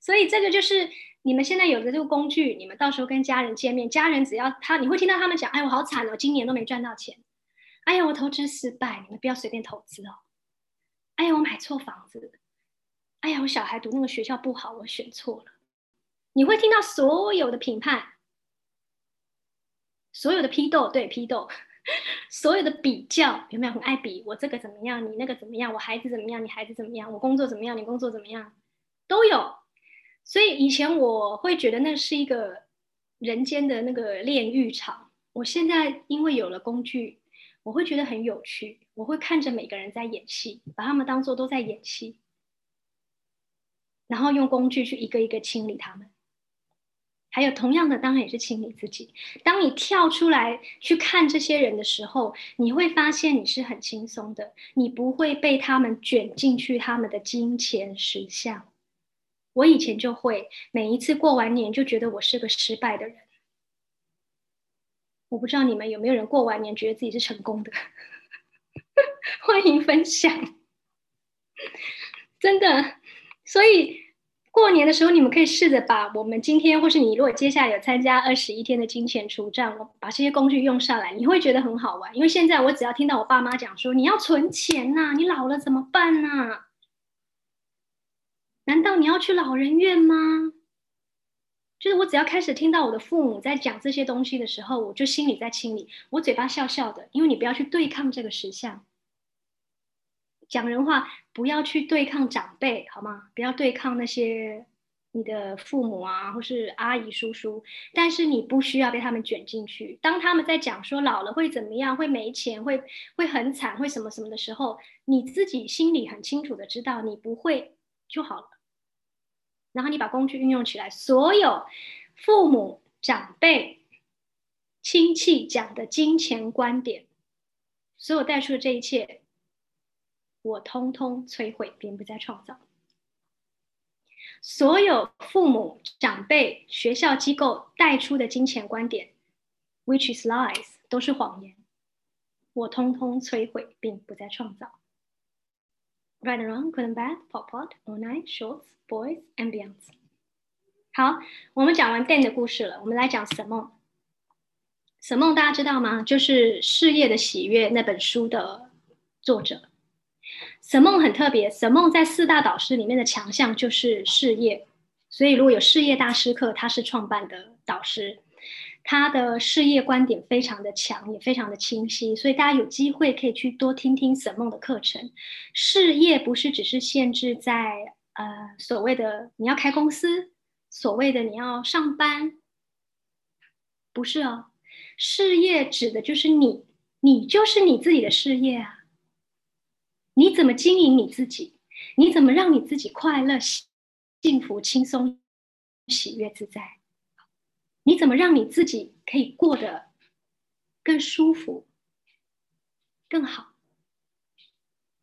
所以这个就是你们现在有的这个工具，你们到时候跟家人见面，家人只要他，你会听到他们讲，哎，我好惨哦，今年都没赚到钱。哎呀，我投资失败，你们不要随便投资哦。哎呀，我买错房子。哎呀，我小孩读那个学校不好，我选错了。你会听到所有的评判，所有的批斗，对批斗，所有的比较，有没有很爱比？我这个怎么样？你那个怎么样？我孩子怎么样？你孩子怎么样？我工作怎么样？你工作怎么样？都有。所以以前我会觉得那是一个人间的那个炼狱场。我现在因为有了工具。我会觉得很有趣，我会看着每个人在演戏，把他们当做都在演戏，然后用工具去一个一个清理他们。还有同样的，当然也是清理自己。当你跳出来去看这些人的时候，你会发现你是很轻松的，你不会被他们卷进去他们的金钱实相。我以前就会每一次过完年就觉得我是个失败的人。我不知道你们有没有人过完年觉得自己是成功的，欢迎分享。真的，所以过年的时候，你们可以试着把我们今天，或是你如果接下来有参加二十一天的金钱除账，我把这些工具用上来，你会觉得很好玩。因为现在我只要听到我爸妈讲说你要存钱呐，你老了怎么办呐？难道你要去老人院吗？就是我只要开始听到我的父母在讲这些东西的时候，我就心里在清理，我嘴巴笑笑的，因为你不要去对抗这个实相。讲人话，不要去对抗长辈，好吗？不要对抗那些你的父母啊，或是阿姨叔叔。但是你不需要被他们卷进去。当他们在讲说老了会怎么样，会没钱，会会很惨，会什么什么的时候，你自己心里很清楚的知道你不会就好了。然后你把工具运用起来，所有父母、长辈、亲戚讲的金钱观点，所有带出的这一切，我通通摧毁，并不再创造。所有父母、长辈、学校机构带出的金钱观点，which is lies，都是谎言，我通通摧毁，并不再创造。Right and wrong, good and bad, pop pot, all night, shorts. Boys and beyonds。好，我们讲完 Dan 的故事了，我们来讲沈梦。沈梦大家知道吗？就是《事业的喜悦》那本书的作者。沈梦很特别，沈梦在四大导师里面的强项就是事业，所以如果有事业大师课，他是创办的导师。他的事业观点非常的强，也非常的清晰，所以大家有机会可以去多听听沈梦的课程。事业不是只是限制在。呃，所谓的你要开公司，所谓的你要上班，不是哦。事业指的就是你，你就是你自己的事业啊。你怎么经营你自己？你怎么让你自己快乐、幸福、轻松、喜悦、自在？你怎么让你自己可以过得更舒服、更好？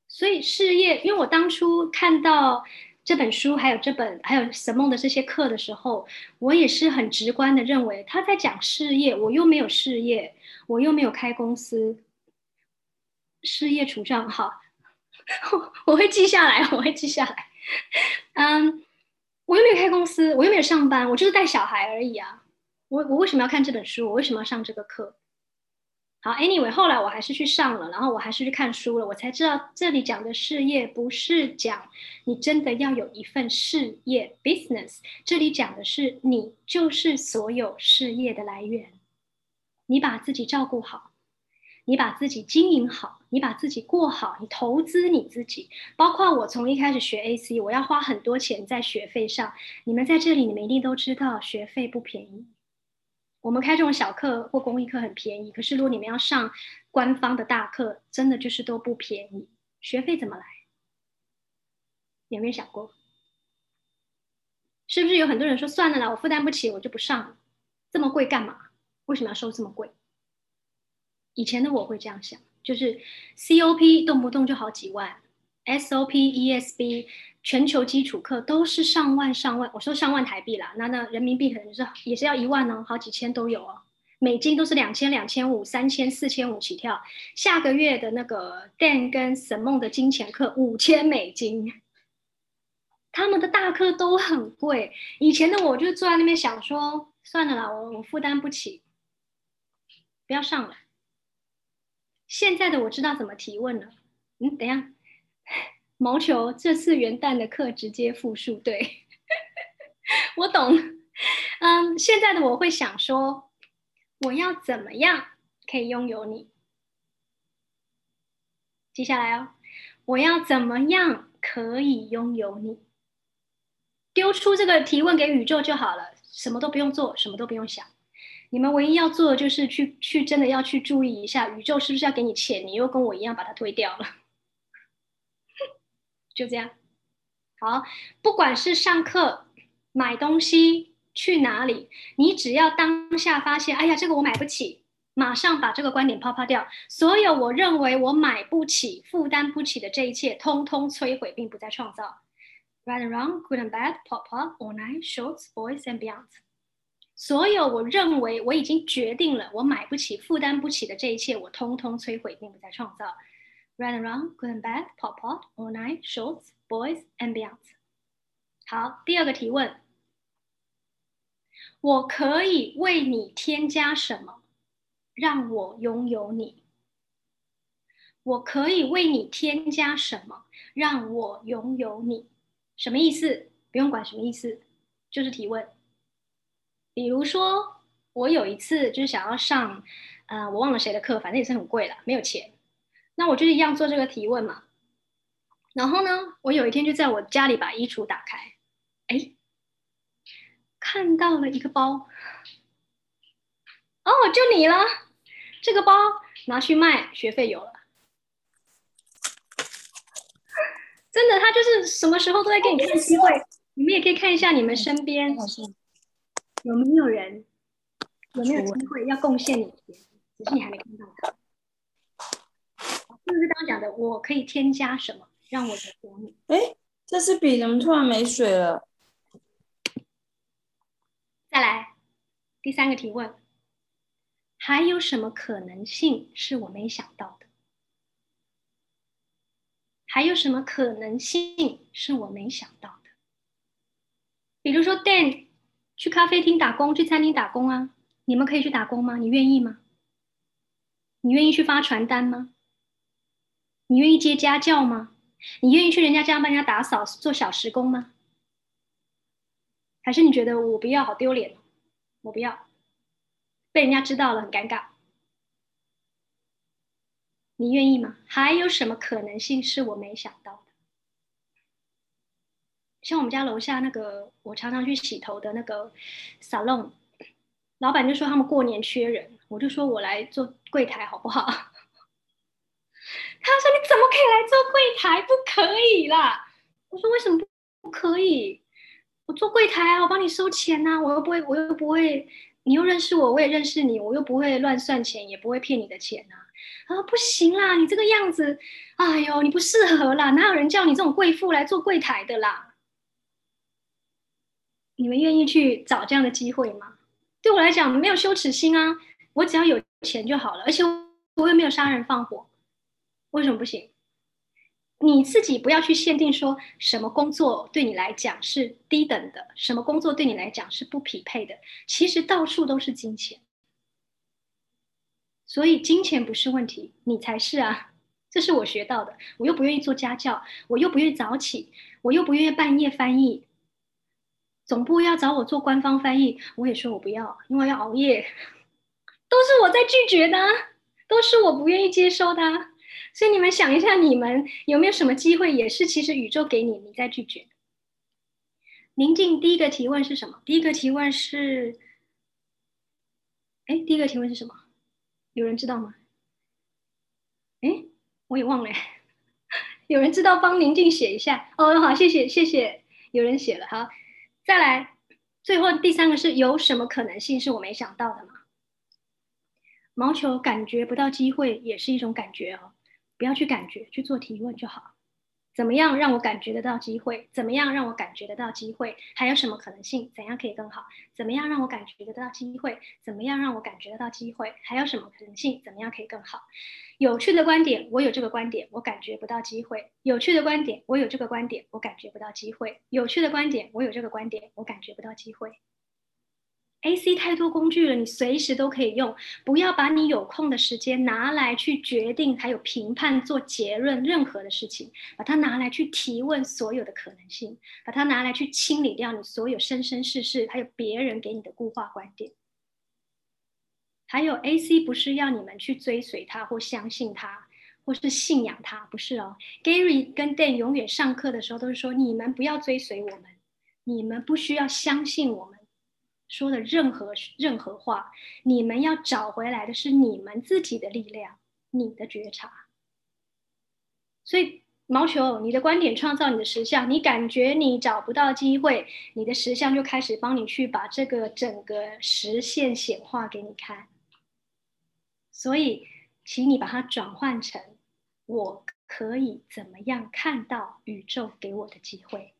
所以事业，因为我当初看到。这本书还有这本还有沈梦的这些课的时候，我也是很直观的认为他在讲事业，我又没有事业，我又没有开公司，事业处账哈，我会记下来，我会记下来。嗯，我又没有开公司，我又没有上班，我就是带小孩而已啊。我我为什么要看这本书？我为什么要上这个课？好，Anyway，后来我还是去上了，然后我还是去看书了，我才知道这里讲的事业不是讲你真的要有一份事业 business，这里讲的是你就是所有事业的来源。你把自己照顾好，你把自己经营好，你把自己过好，你投资你自己。包括我从一开始学 AC，我要花很多钱在学费上，你们在这里，你们一定都知道学费不便宜。我们开这种小课或公益课很便宜，可是如果你们要上官方的大课，真的就是都不便宜。学费怎么来？有没有想过？是不是有很多人说算了啦，我负担不起，我就不上了。这么贵干嘛？为什么要收这么贵？以前的我会这样想，就是 COP 动不动就好几万，SOP、ESB 全球基础课都是上万上万，我说上万台币啦，那那人民币可能是也是要一万哦，好几千都有哦。美金都是两千、两千五、三千、四千五起跳。下个月的那个 Dan 跟沈梦的金钱课五千美金，他们的大课都很贵。以前的我就坐在那边想说，算了啦，我我负担不起，不要上了。现在的我知道怎么提问了。嗯，等下，毛球这次元旦的课直接复述，对 我懂。嗯，现在的我会想说。我要怎么样可以拥有你？接下来哦，我要怎么样可以拥有你？丢出这个提问给宇宙就好了，什么都不用做，什么都不用想。你们唯一要做的就是去去真的要去注意一下，宇宙是不是要给你钱？你又跟我一样把它推掉了，就这样。好，不管是上课、买东西。去哪里？你只要当下发现，哎呀，这个我买不起，马上把这个观点抛抛掉。所有我认为我买不起、负担不起的这一切，通通摧毁，并不再创造。Right and wrong, good and bad, pop pop, all night, shorts, boys and beyond。所有我认为我已经决定了我买不起、负担不起的这一切，我通通摧毁，并不再创造。Right and wrong, good and bad, pop pop, all night, shorts, boys and beyond。好，第二个提问。我可以为你添加什么，让我拥有你？我可以为你添加什么，让我拥有你？什么意思？不用管什么意思，就是提问。比如说，我有一次就是想要上，呃，我忘了谁的课，反正也是很贵了，没有钱。那我就一样做这个提问嘛。然后呢，我有一天就在我家里把衣橱打开，哎。看到了一个包，哦，就你了。这个包拿去卖，学费有了。真的，他就是什么时候都在给你看机会。你们也可以看一下你们身边有没有人，有没有机会要贡献你钱，只是你还没看到他。就是刚刚讲的，我可以添加什么让我的活你？哎，这支笔怎么突然没水了？再来第三个提问，还有什么可能性是我没想到的？还有什么可能性是我没想到的？比如说，Dan 去咖啡厅打工，去餐厅打工啊，你们可以去打工吗？你愿意吗？你愿意去发传单吗？你愿意接家教吗？你愿意去人家家帮人家打扫做小时工吗？还是你觉得我不要好丢脸我不要被人家知道了很尴尬。你愿意吗？还有什么可能性是我没想到？像我们家楼下那个，我常常去洗头的那个 salon，老板就说他们过年缺人，我就说我来做柜台好不好？他说你怎么可以来做柜台？不可以啦！我说为什么不可以？我做柜台啊，我帮你收钱呐，我又不会，我又不会，你又认识我，我也认识你，我又不会乱算钱，也不会骗你的钱呐。啊，不行啦，你这个样子，哎呦，你不适合啦，哪有人叫你这种贵妇来做柜台的啦？你们愿意去找这样的机会吗？对我来讲没有羞耻心啊，我只要有钱就好了，而且我又没有杀人放火，为什么不行？你自己不要去限定说什么工作对你来讲是低等的，什么工作对你来讲是不匹配的。其实到处都是金钱，所以金钱不是问题，你才是啊！这是我学到的。我又不愿意做家教，我又不愿意早起，我又不愿意半夜翻译。总部要找我做官方翻译，我也说我不要，因为要熬夜，都是我在拒绝的，都是我不愿意接收的。所以你们想一下，你们有没有什么机会，也是其实宇宙给你，你在拒绝？宁静，第一个提问是什么？第一个提问是，哎，第一个提问是什么？有人知道吗？哎，我也忘了。有人知道帮宁静写一下？哦，好，谢谢，谢谢，有人写了。好，再来，最后第三个是有什么可能性是我没想到的吗？毛球感觉不到机会也是一种感觉哦，不要去感觉，去做提问就好。怎么样让我感觉得到机会？怎么样让我感觉得到机会？还有什么可能性？怎样可以更好？怎么样让我感觉得到机会？怎么样让我感觉得到机会？还有什么可能性？怎么样可以更好？有趣的观点，我有这个观点，我感觉不到机会。有趣的观点，我有这个观点，我感觉不到机会。有趣的观点，我有这个观点，我感觉不到机会。A C 太多工具了，你随时都可以用。不要把你有空的时间拿来去决定，还有评判、做结论任何的事情，把它拿来去提问所有的可能性，把它拿来去清理掉你所有生生世世还有别人给你的固化观点。还有 A C 不是要你们去追随他或相信他，或是信仰他，不是哦。Gary 跟 Dan 永远上课的时候都是说：你们不要追随我们，你们不需要相信我们。说的任何任何话，你们要找回来的是你们自己的力量，你的觉察。所以毛球，你的观点创造你的实相，你感觉你找不到机会，你的实相就开始帮你去把这个整个实现显化给你看。所以，请你把它转换成我可以怎么样看到宇宙给我的机会。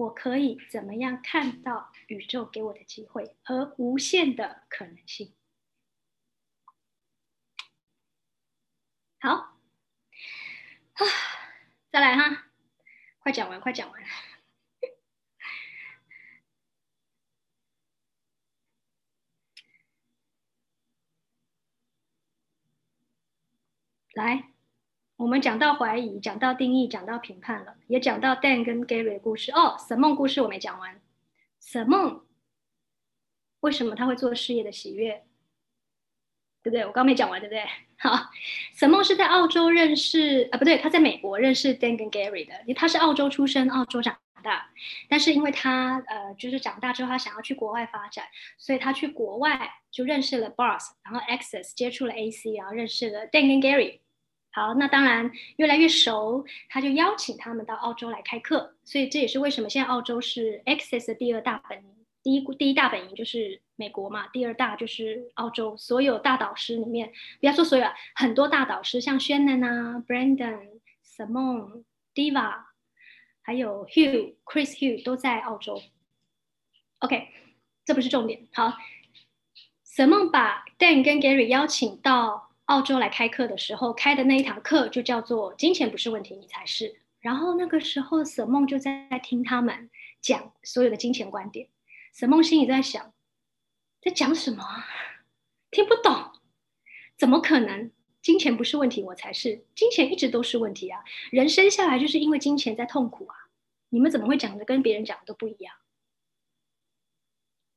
我可以怎么样看到宇宙给我的机会和无限的可能性？好，啊，再来哈，快讲完，快讲完，来。我们讲到怀疑，讲到定义，讲到评判了，也讲到 Dan 跟 Gary 的故事。哦，沈梦故事我没讲完。沈梦为什么他会做事业的喜悦？对不对？我刚没讲完，对不对？好，沈梦是在澳洲认识啊，不对，他在美国认识 Dan 跟 Gary 的。他是澳洲出生，澳洲长大，但是因为他呃，就是长大之后他想要去国外发展，所以他去国外就认识了 b o s s 然后 Access 接触了 AC，然后认识了 Dan 跟 Gary。好，那当然越来越熟，他就邀请他们到澳洲来开课，所以这也是为什么现在澳洲是 Access 的第二大本营，第一第一大本营就是美国嘛，第二大就是澳洲。所有大导师里面，不要说所有，很多大导师像 Shannon 啊、Brandon、Simon、Diva，还有 Hugh、Chris Hugh 都在澳洲。OK，这不是重点。好，Simon 把 Dan 跟 Gary 邀请到。澳洲来开课的时候，开的那一堂课就叫做“金钱不是问题，你才是”。然后那个时候，沈梦就在听他们讲所有的金钱观点。沈梦心里在想，在讲什么？听不懂？怎么可能？金钱不是问题，我才是。金钱一直都是问题啊！人生下来就是因为金钱在痛苦啊！你们怎么会讲的跟别人讲的都不一样？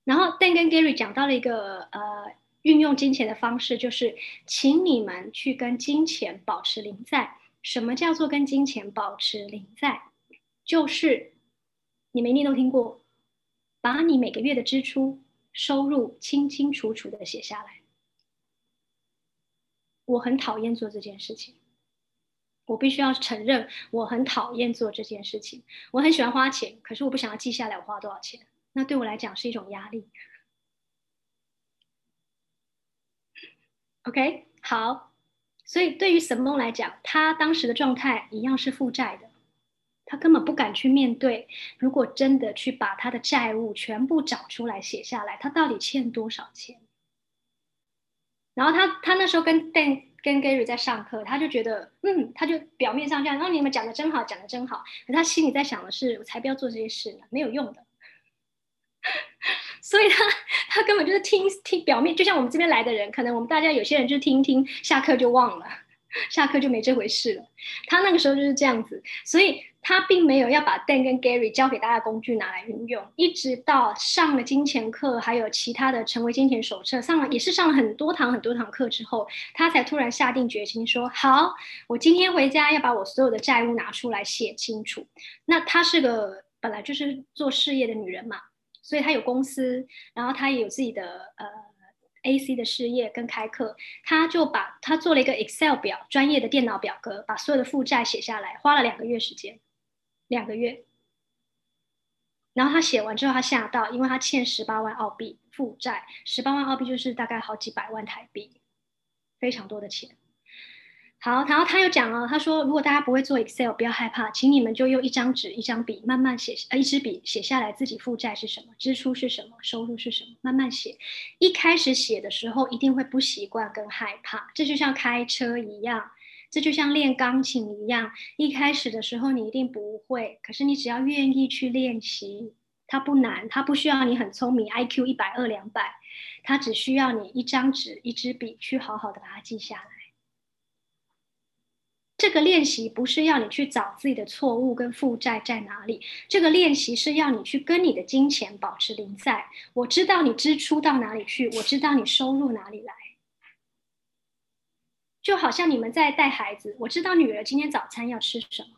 然后，Dan 跟 Gary 讲到了一个呃。运用金钱的方式，就是请你们去跟金钱保持零在。什么叫做跟金钱保持零在？就是你们一定都听过，把你每个月的支出、收入清清楚楚的写下来。我很讨厌做这件事情，我必须要承认，我很讨厌做这件事情。我很喜欢花钱，可是我不想要记下来我花多少钱，那对我来讲是一种压力。OK，好，所以对于沈梦来讲，他当时的状态一样是负债的，他根本不敢去面对。如果真的去把他的债务全部找出来写下来，他到底欠多少钱？然后他他那时候跟 Dan 跟 Gary 在上课，他就觉得，嗯，他就表面上这样，然后你们讲的真好，讲的真好，可他心里在想的是，我才不要做这些事呢，没有用的。所以他他根本就是听听表面，就像我们这边来的人，可能我们大家有些人就听听，下课就忘了，下课就没这回事了。他那个时候就是这样子，所以他并没有要把 Dan 跟 Gary 教给大家工具拿来运用，一直到上了金钱课，还有其他的成为金钱手册，上了也是上了很多堂很多堂课之后，他才突然下定决心说：好，我今天回家要把我所有的债务拿出来写清楚。那她是个本来就是做事业的女人嘛。所以他有公司，然后他也有自己的呃 AC 的事业跟开课，他就把他做了一个 Excel 表，专业的电脑表格，把所有的负债写下来，花了两个月时间，两个月。然后他写完之后，他吓到，因为他欠十八万澳币负债，十八万澳币就是大概好几百万台币，非常多的钱。好，然后他又讲了，他说如果大家不会做 Excel，不要害怕，请你们就用一张纸、一张笔慢慢写，呃，一支笔写下来自己负债是什么，支出是什么，收入是什么，慢慢写。一开始写的时候一定会不习惯跟害怕，这就像开车一样，这就像练钢琴一样，一开始的时候你一定不会，可是你只要愿意去练习，它不难，它不需要你很聪明，IQ 一百二两百，它只需要你一张纸、一支笔去好好的把它记下来。这个练习不是要你去找自己的错误跟负债在哪里，这个练习是要你去跟你的金钱保持零在。我知道你支出到哪里去，我知道你收入哪里来。就好像你们在带孩子，我知道女儿今天早餐要吃什么，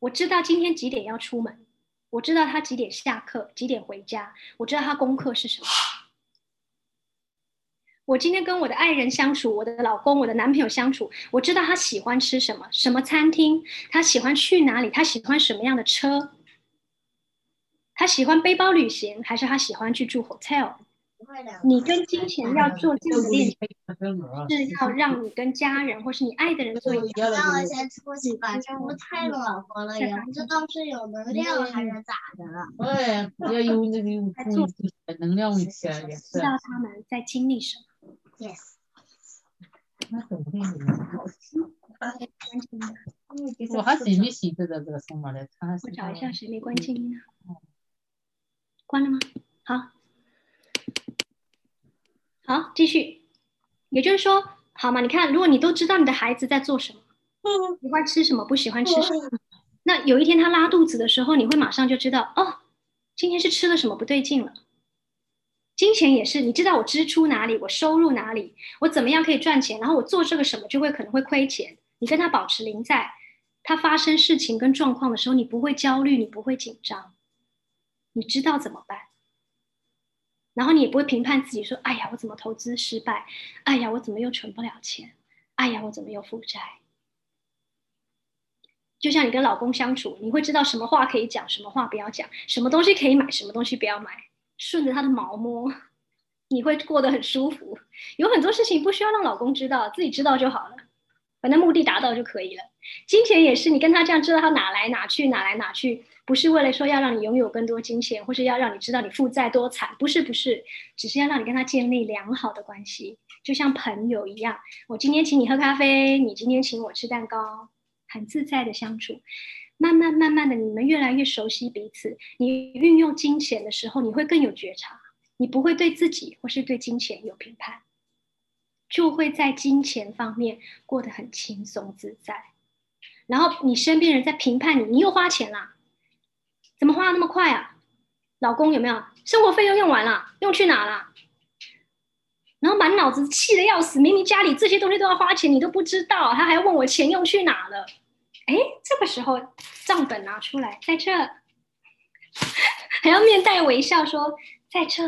我知道今天几点要出门，我知道她几点下课，几点回家，我知道她功课是什么。我今天跟我的爱人相处，我的老公、我的男朋友相处，我知道他喜欢吃什么，什么餐厅，他喜欢去哪里，他喜欢什么样的车，他喜欢背包旅行，还是他喜欢去住 hotel？你跟金钱要做这个练习，是要让你跟家人或是你爱的人做一个。让我先出去吧，这屋太暖和了，也不知道是有能量还是咋的了。对，要有那个能量起来。知道他们在经历什么。Yes。我还是没洗这个这个什么的，我找一下谁没关静音呢？关了吗？好，好，继续。也就是说，好嘛？你看，如果你都知道你的孩子在做什么，喜欢吃什么，不喜欢吃什么，那有一天他拉肚子的时候，你会马上就知道，哦，今天是吃了什么不对劲了。金钱也是，你知道我支出哪里，我收入哪里，我怎么样可以赚钱，然后我做这个什么就会可能会亏钱。你跟他保持零在，他发生事情跟状况的时候，你不会焦虑，你不会紧张，你知道怎么办，然后你也不会评判自己说：“哎呀，我怎么投资失败？哎呀，我怎么又存不了钱？哎呀，我怎么又负债？”就像你跟老公相处，你会知道什么话可以讲，什么话不要讲，什么东西可以买，什么东西不要买。顺着他的毛摸，你会过得很舒服。有很多事情不需要让老公知道，自己知道就好了，反正目的达到就可以了。金钱也是，你跟他这样知道他哪来哪去，哪来哪去，不是为了说要让你拥有更多金钱，或是要让你知道你负债多惨，不是不是，只是要让你跟他建立良好的关系，就像朋友一样。我今天请你喝咖啡，你今天请我吃蛋糕，很自在的相处。慢慢慢慢的，你们越来越熟悉彼此。你运用金钱的时候，你会更有觉察，你不会对自己或是对金钱有评判，就会在金钱方面过得很轻松自在。然后你身边人在评判你，你又花钱啦？怎么花那么快啊？老公有没有生活费又用完了？用去哪了？然后满脑子气的要死，明明家里这些东西都要花钱，你都不知道，他还要问我钱用去哪了？哎，这个时候账本拿出来，在这，还要面带微笑说，在这，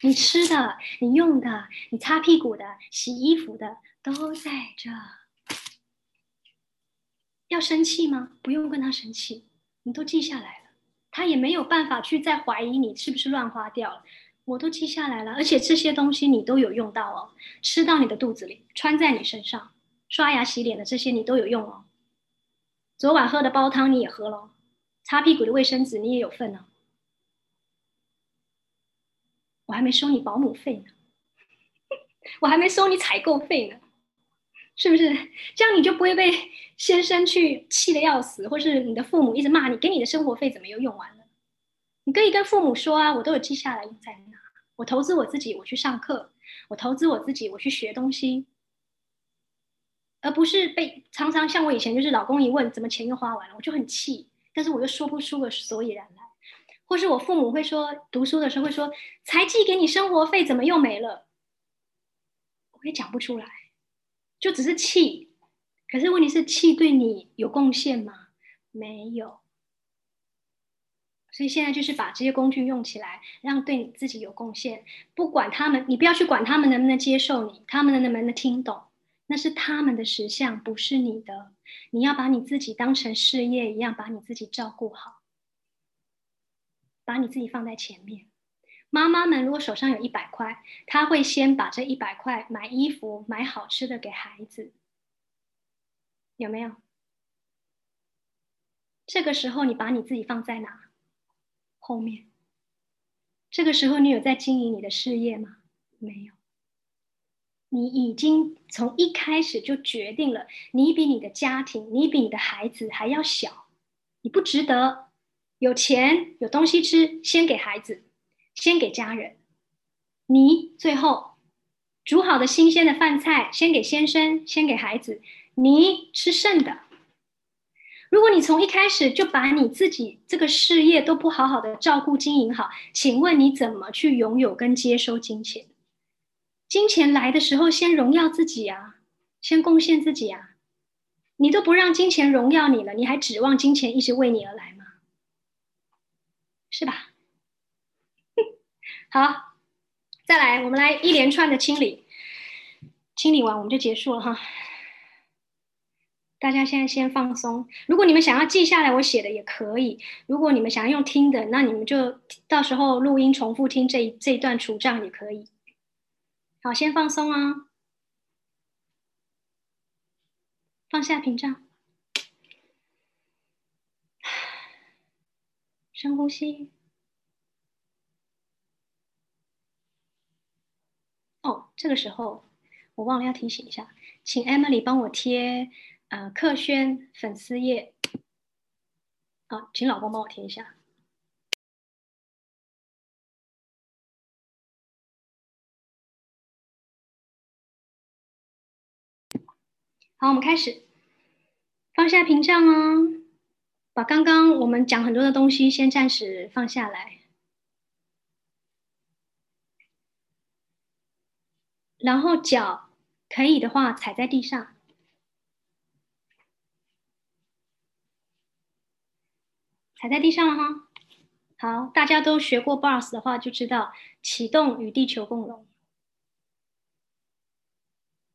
你吃的、你用的、你擦屁股的、洗衣服的都在这。要生气吗？不用跟他生气，你都记下来了，他也没有办法去再怀疑你是不是乱花掉了。我都记下来了，而且这些东西你都有用到哦，吃到你的肚子里，穿在你身上，刷牙洗脸的这些你都有用哦。昨晚喝的煲汤你也喝了，擦屁股的卫生纸你也有份呢。我还没收你保姆费呢，我还没收你采购费呢，是不是？这样你就不会被先生去气得要死，或是你的父母一直骂你，给你的生活费怎么又用完了？你可以跟父母说啊，我都有记下来用在哪。我投资我自己，我去上课；我投资我自己，我去学东西。而不是被常常像我以前就是老公一问怎么钱又花完了，我就很气，但是我又说不出个所以然来，或是我父母会说读书的时候会说才寄给你生活费怎么又没了，我也讲不出来，就只是气。可是问题是气对你有贡献吗？没有。所以现在就是把这些工具用起来，让对你自己有贡献。不管他们，你不要去管他们能不能接受你，他们能不能听懂。那是他们的实相，不是你的。你要把你自己当成事业一样，把你自己照顾好，把你自己放在前面。妈妈们如果手上有一百块，她会先把这一百块买衣服、买好吃的给孩子，有没有？这个时候你把你自己放在哪？后面。这个时候你有在经营你的事业吗？没有。你已经从一开始就决定了，你比你的家庭，你比你的孩子还要小，你不值得。有钱有东西吃，先给孩子，先给家人。你最后煮好的新鲜的饭菜，先给先生，先给孩子，你吃剩的。如果你从一开始就把你自己这个事业都不好好的照顾经营好，请问你怎么去拥有跟接收金钱？金钱来的时候，先荣耀自己啊，先贡献自己啊！你都不让金钱荣耀你了，你还指望金钱一直为你而来吗？是吧？好，再来，我们来一连串的清理，清理完我们就结束了哈。大家现在先放松。如果你们想要记下来我写的也可以。如果你们想要用听的，那你们就到时候录音重复听这一这一段除障也可以。好，先放松啊，放下屏障，深呼吸。哦，这个时候我忘了要提醒一下，请 Emily 帮我贴呃客轩粉丝页。好，请老公帮我贴一下。好，我们开始，放下屏障哦，把刚刚我们讲很多的东西先暂时放下来，然后脚可以的话踩在地上，踩在地上了哈。好，大家都学过 BOSS 的话就知道，启动与地球共融，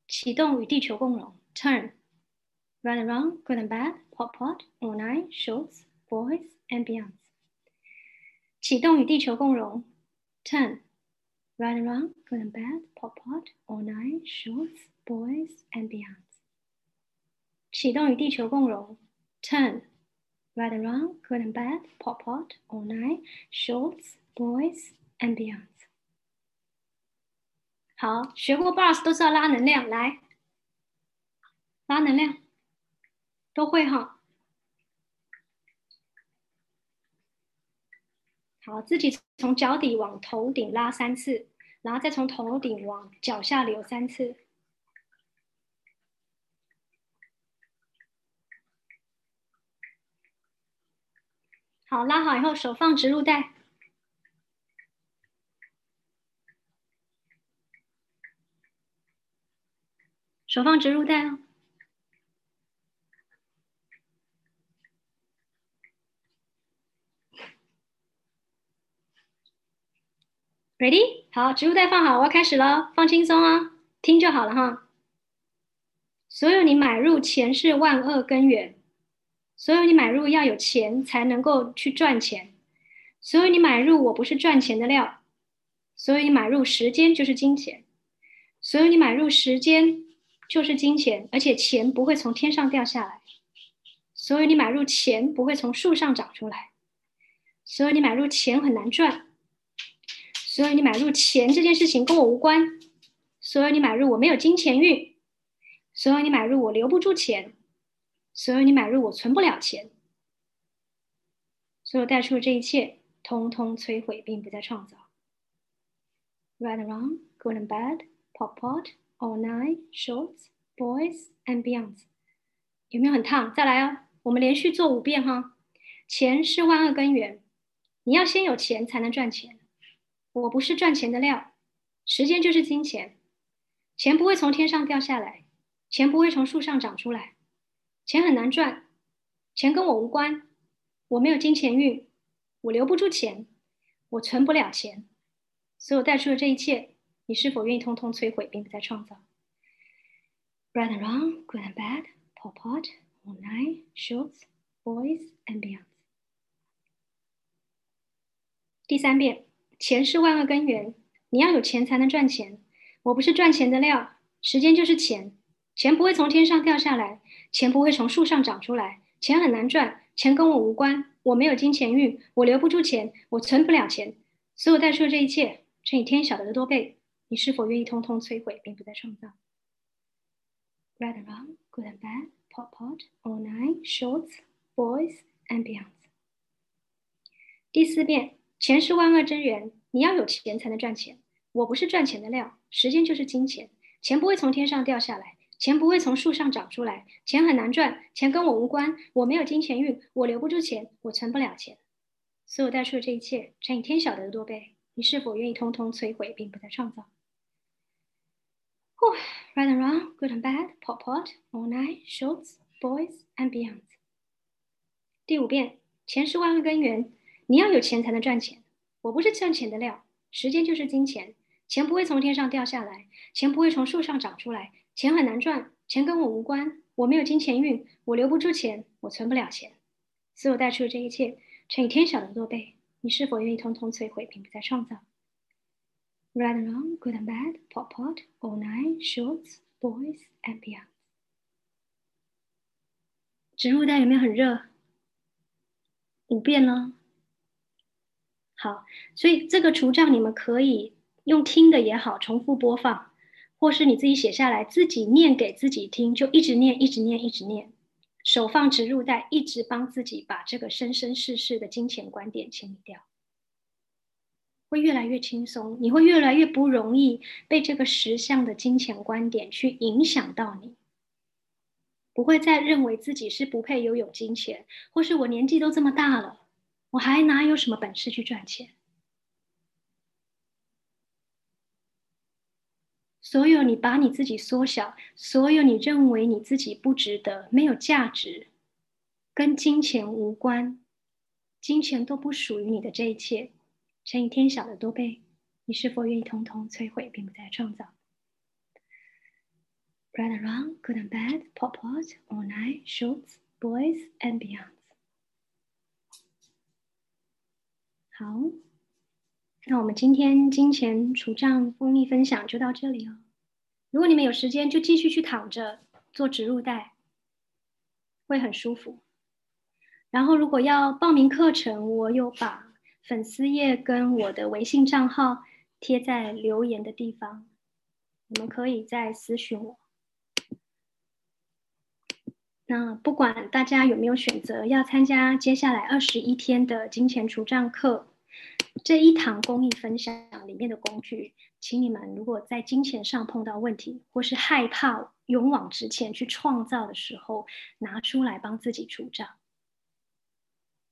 启动与地球共融。turn, run around, good and bad, pop pot, online, shorts, boys and beyond. 启动与地球共融，turn, run around, good and bad, pop pot, online, shorts, boys and beyond. 启动与地球共融，turn, run around, good and bad, pop pot, online, shorts, boys and beyond. 好，学过 bars 都知道拉能量，来。 拉能量都会哈，好，自己从脚底往头顶拉三次，然后再从头顶往脚下流三次。好，拉好以后手放植入带，手放植入带哦。Ready？好，植物袋放好，我要开始了，放轻松啊，听就好了哈。所有你买入钱是万恶根源，所有你买入要有钱才能够去赚钱，所有你买入我不是赚钱的料，所有你买入时间就是金钱，所有你买入时间就是金钱，而且钱不会从天上掉下来，所有你买入钱不会从树上长出来，所有你买入钱很难赚。所以你买入钱这件事情跟我无关，所以你买入我没有金钱运，所以你买入我留不住钱，所以你买入我存不了钱，所有带出的这一切，通通摧毁并不再创造。Right and wrong, good and bad, pop pot, all night, shorts, boys and beyond。有没有很烫？再来哦！我们连续做五遍哈。钱是万恶根源，你要先有钱才能赚钱。我不是赚钱的料，时间就是金钱，钱不会从天上掉下来，钱不会从树上长出来，钱很难赚，钱跟我无关，我没有金钱运，我留不住钱，我存不了钱，所有带出的这一切，你是否愿意通通摧毁，并不再创造？Right and wrong, good and bad, pop pot, online, shorts, boys and beyond。第三遍。钱是万恶根源，你要有钱才能赚钱。我不是赚钱的料，时间就是钱，钱不会从天上掉下来，钱不会从树上长出来，钱很难赚，钱跟我无关，我没有金钱运，我留不住钱，我存不了钱。所有带出的这一切，乘以天晓得的多倍，你是否愿意通通摧毁，并不再创造？Right and wrong, good and bad, pot pot, all night, shorts, boys and beyond。第四遍，钱是万恶之源，你要有钱才能赚钱。我不是赚钱的料，时间就是金钱，钱不会从天上掉下来，钱不会从树上长出来，钱很难赚，钱跟我无关，我没有金钱运，我留不住钱，我存不了钱。所有带出的这一切，乘以天晓得的多倍，你是否愿意通通摧毁，并不再创造？Right and wrong, good and bad, pot pot, all night, shorts, boys and beyond。第五遍，钱是万恶根源，你要有钱才能赚钱。我不是赚钱的料，时间就是金钱，钱不会从天上掉下来，钱不会从树上长出来，钱很难赚，钱跟我无关，我没有金钱运，我留不住钱，我存不了钱。所有带出的这一切。乘以天晓得多倍，你是否愿意通通摧毁，并不再创造？Right and wrong, good and bad, pot pot, all night, shorts, boys and beyond。植入带有没有很热？五遍了。好，所以这个除障你们可以用听的也好，重复播放，或是你自己写下来，自己念给自己听，就一直念，一直念，一直念。手放植入袋，一直帮自己把这个生生世世的金钱观点清理掉，会越来越轻松。你会越来越不容易被这个实相的金钱观点去影响到你，不会再认为自己是不配拥有金钱，或是我年纪都这么大了，我还哪有什么本事去赚钱？所有你把你自己缩小，所有你认为你自己不值得、没有价值，跟金钱无关，金钱都不属于你的这一切，乘以天晓的多倍，你是否愿意通通摧毁，并不再创造？Right and wrong, good and bad, pop pot, all night, shorts, boys and beyond。好。那我们今天金钱除障公益分享就到这里哦。如果你们有时间，就继续去躺着做植入带，会很舒服。然后如果要报名课程，我有把粉丝页跟我的微信账号贴在留言的地方，你们可以再私讯我。那不管大家有没有选择要参加接下来二十一天的金钱除障课。这一堂公益分享里面的工具，请你们如果在金钱上碰到问题，或是害怕勇往直前去创造的时候，拿出来帮自己除障，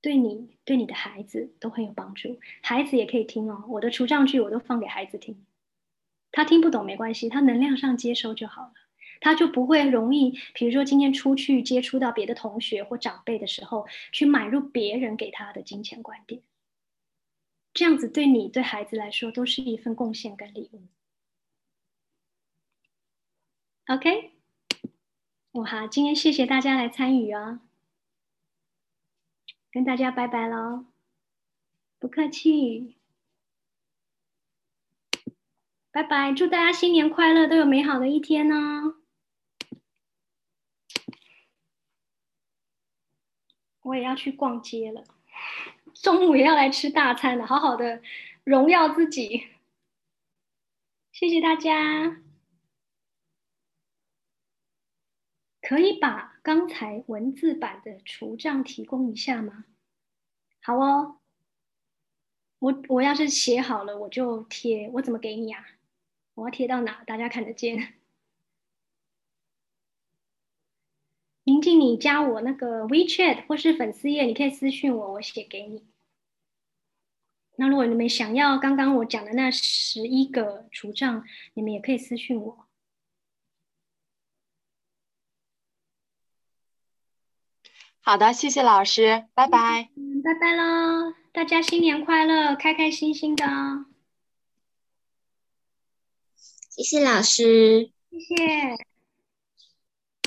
对你、对你的孩子都很有帮助。孩子也可以听哦，我的除障句我都放给孩子听，他听不懂没关系，他能量上接收就好了，他就不会容易，比如说今天出去接触到别的同学或长辈的时候，去买入别人给他的金钱观点。这样子对你对孩子来说都是一份贡献跟礼物。OK，我好，今天谢谢大家来参与啊，跟大家拜拜喽，不客气，拜拜，祝大家新年快乐，都有美好的一天呢。我也要去逛街了。中午也要来吃大餐了，好好的荣耀自己。谢谢大家，可以把刚才文字版的除障提供一下吗？好哦，我我要是写好了，我就贴。我怎么给你啊？我要贴到哪？大家看得见？宁静，你加我那个 WeChat 或是粉丝页，你可以私信我，我写给你。那如果你们想要刚刚我讲的那十一个除障，你们也可以私信我。好的，谢谢老师，拜拜。嗯，拜拜喽，大家新年快乐，开开心心的。谢谢老师，谢谢。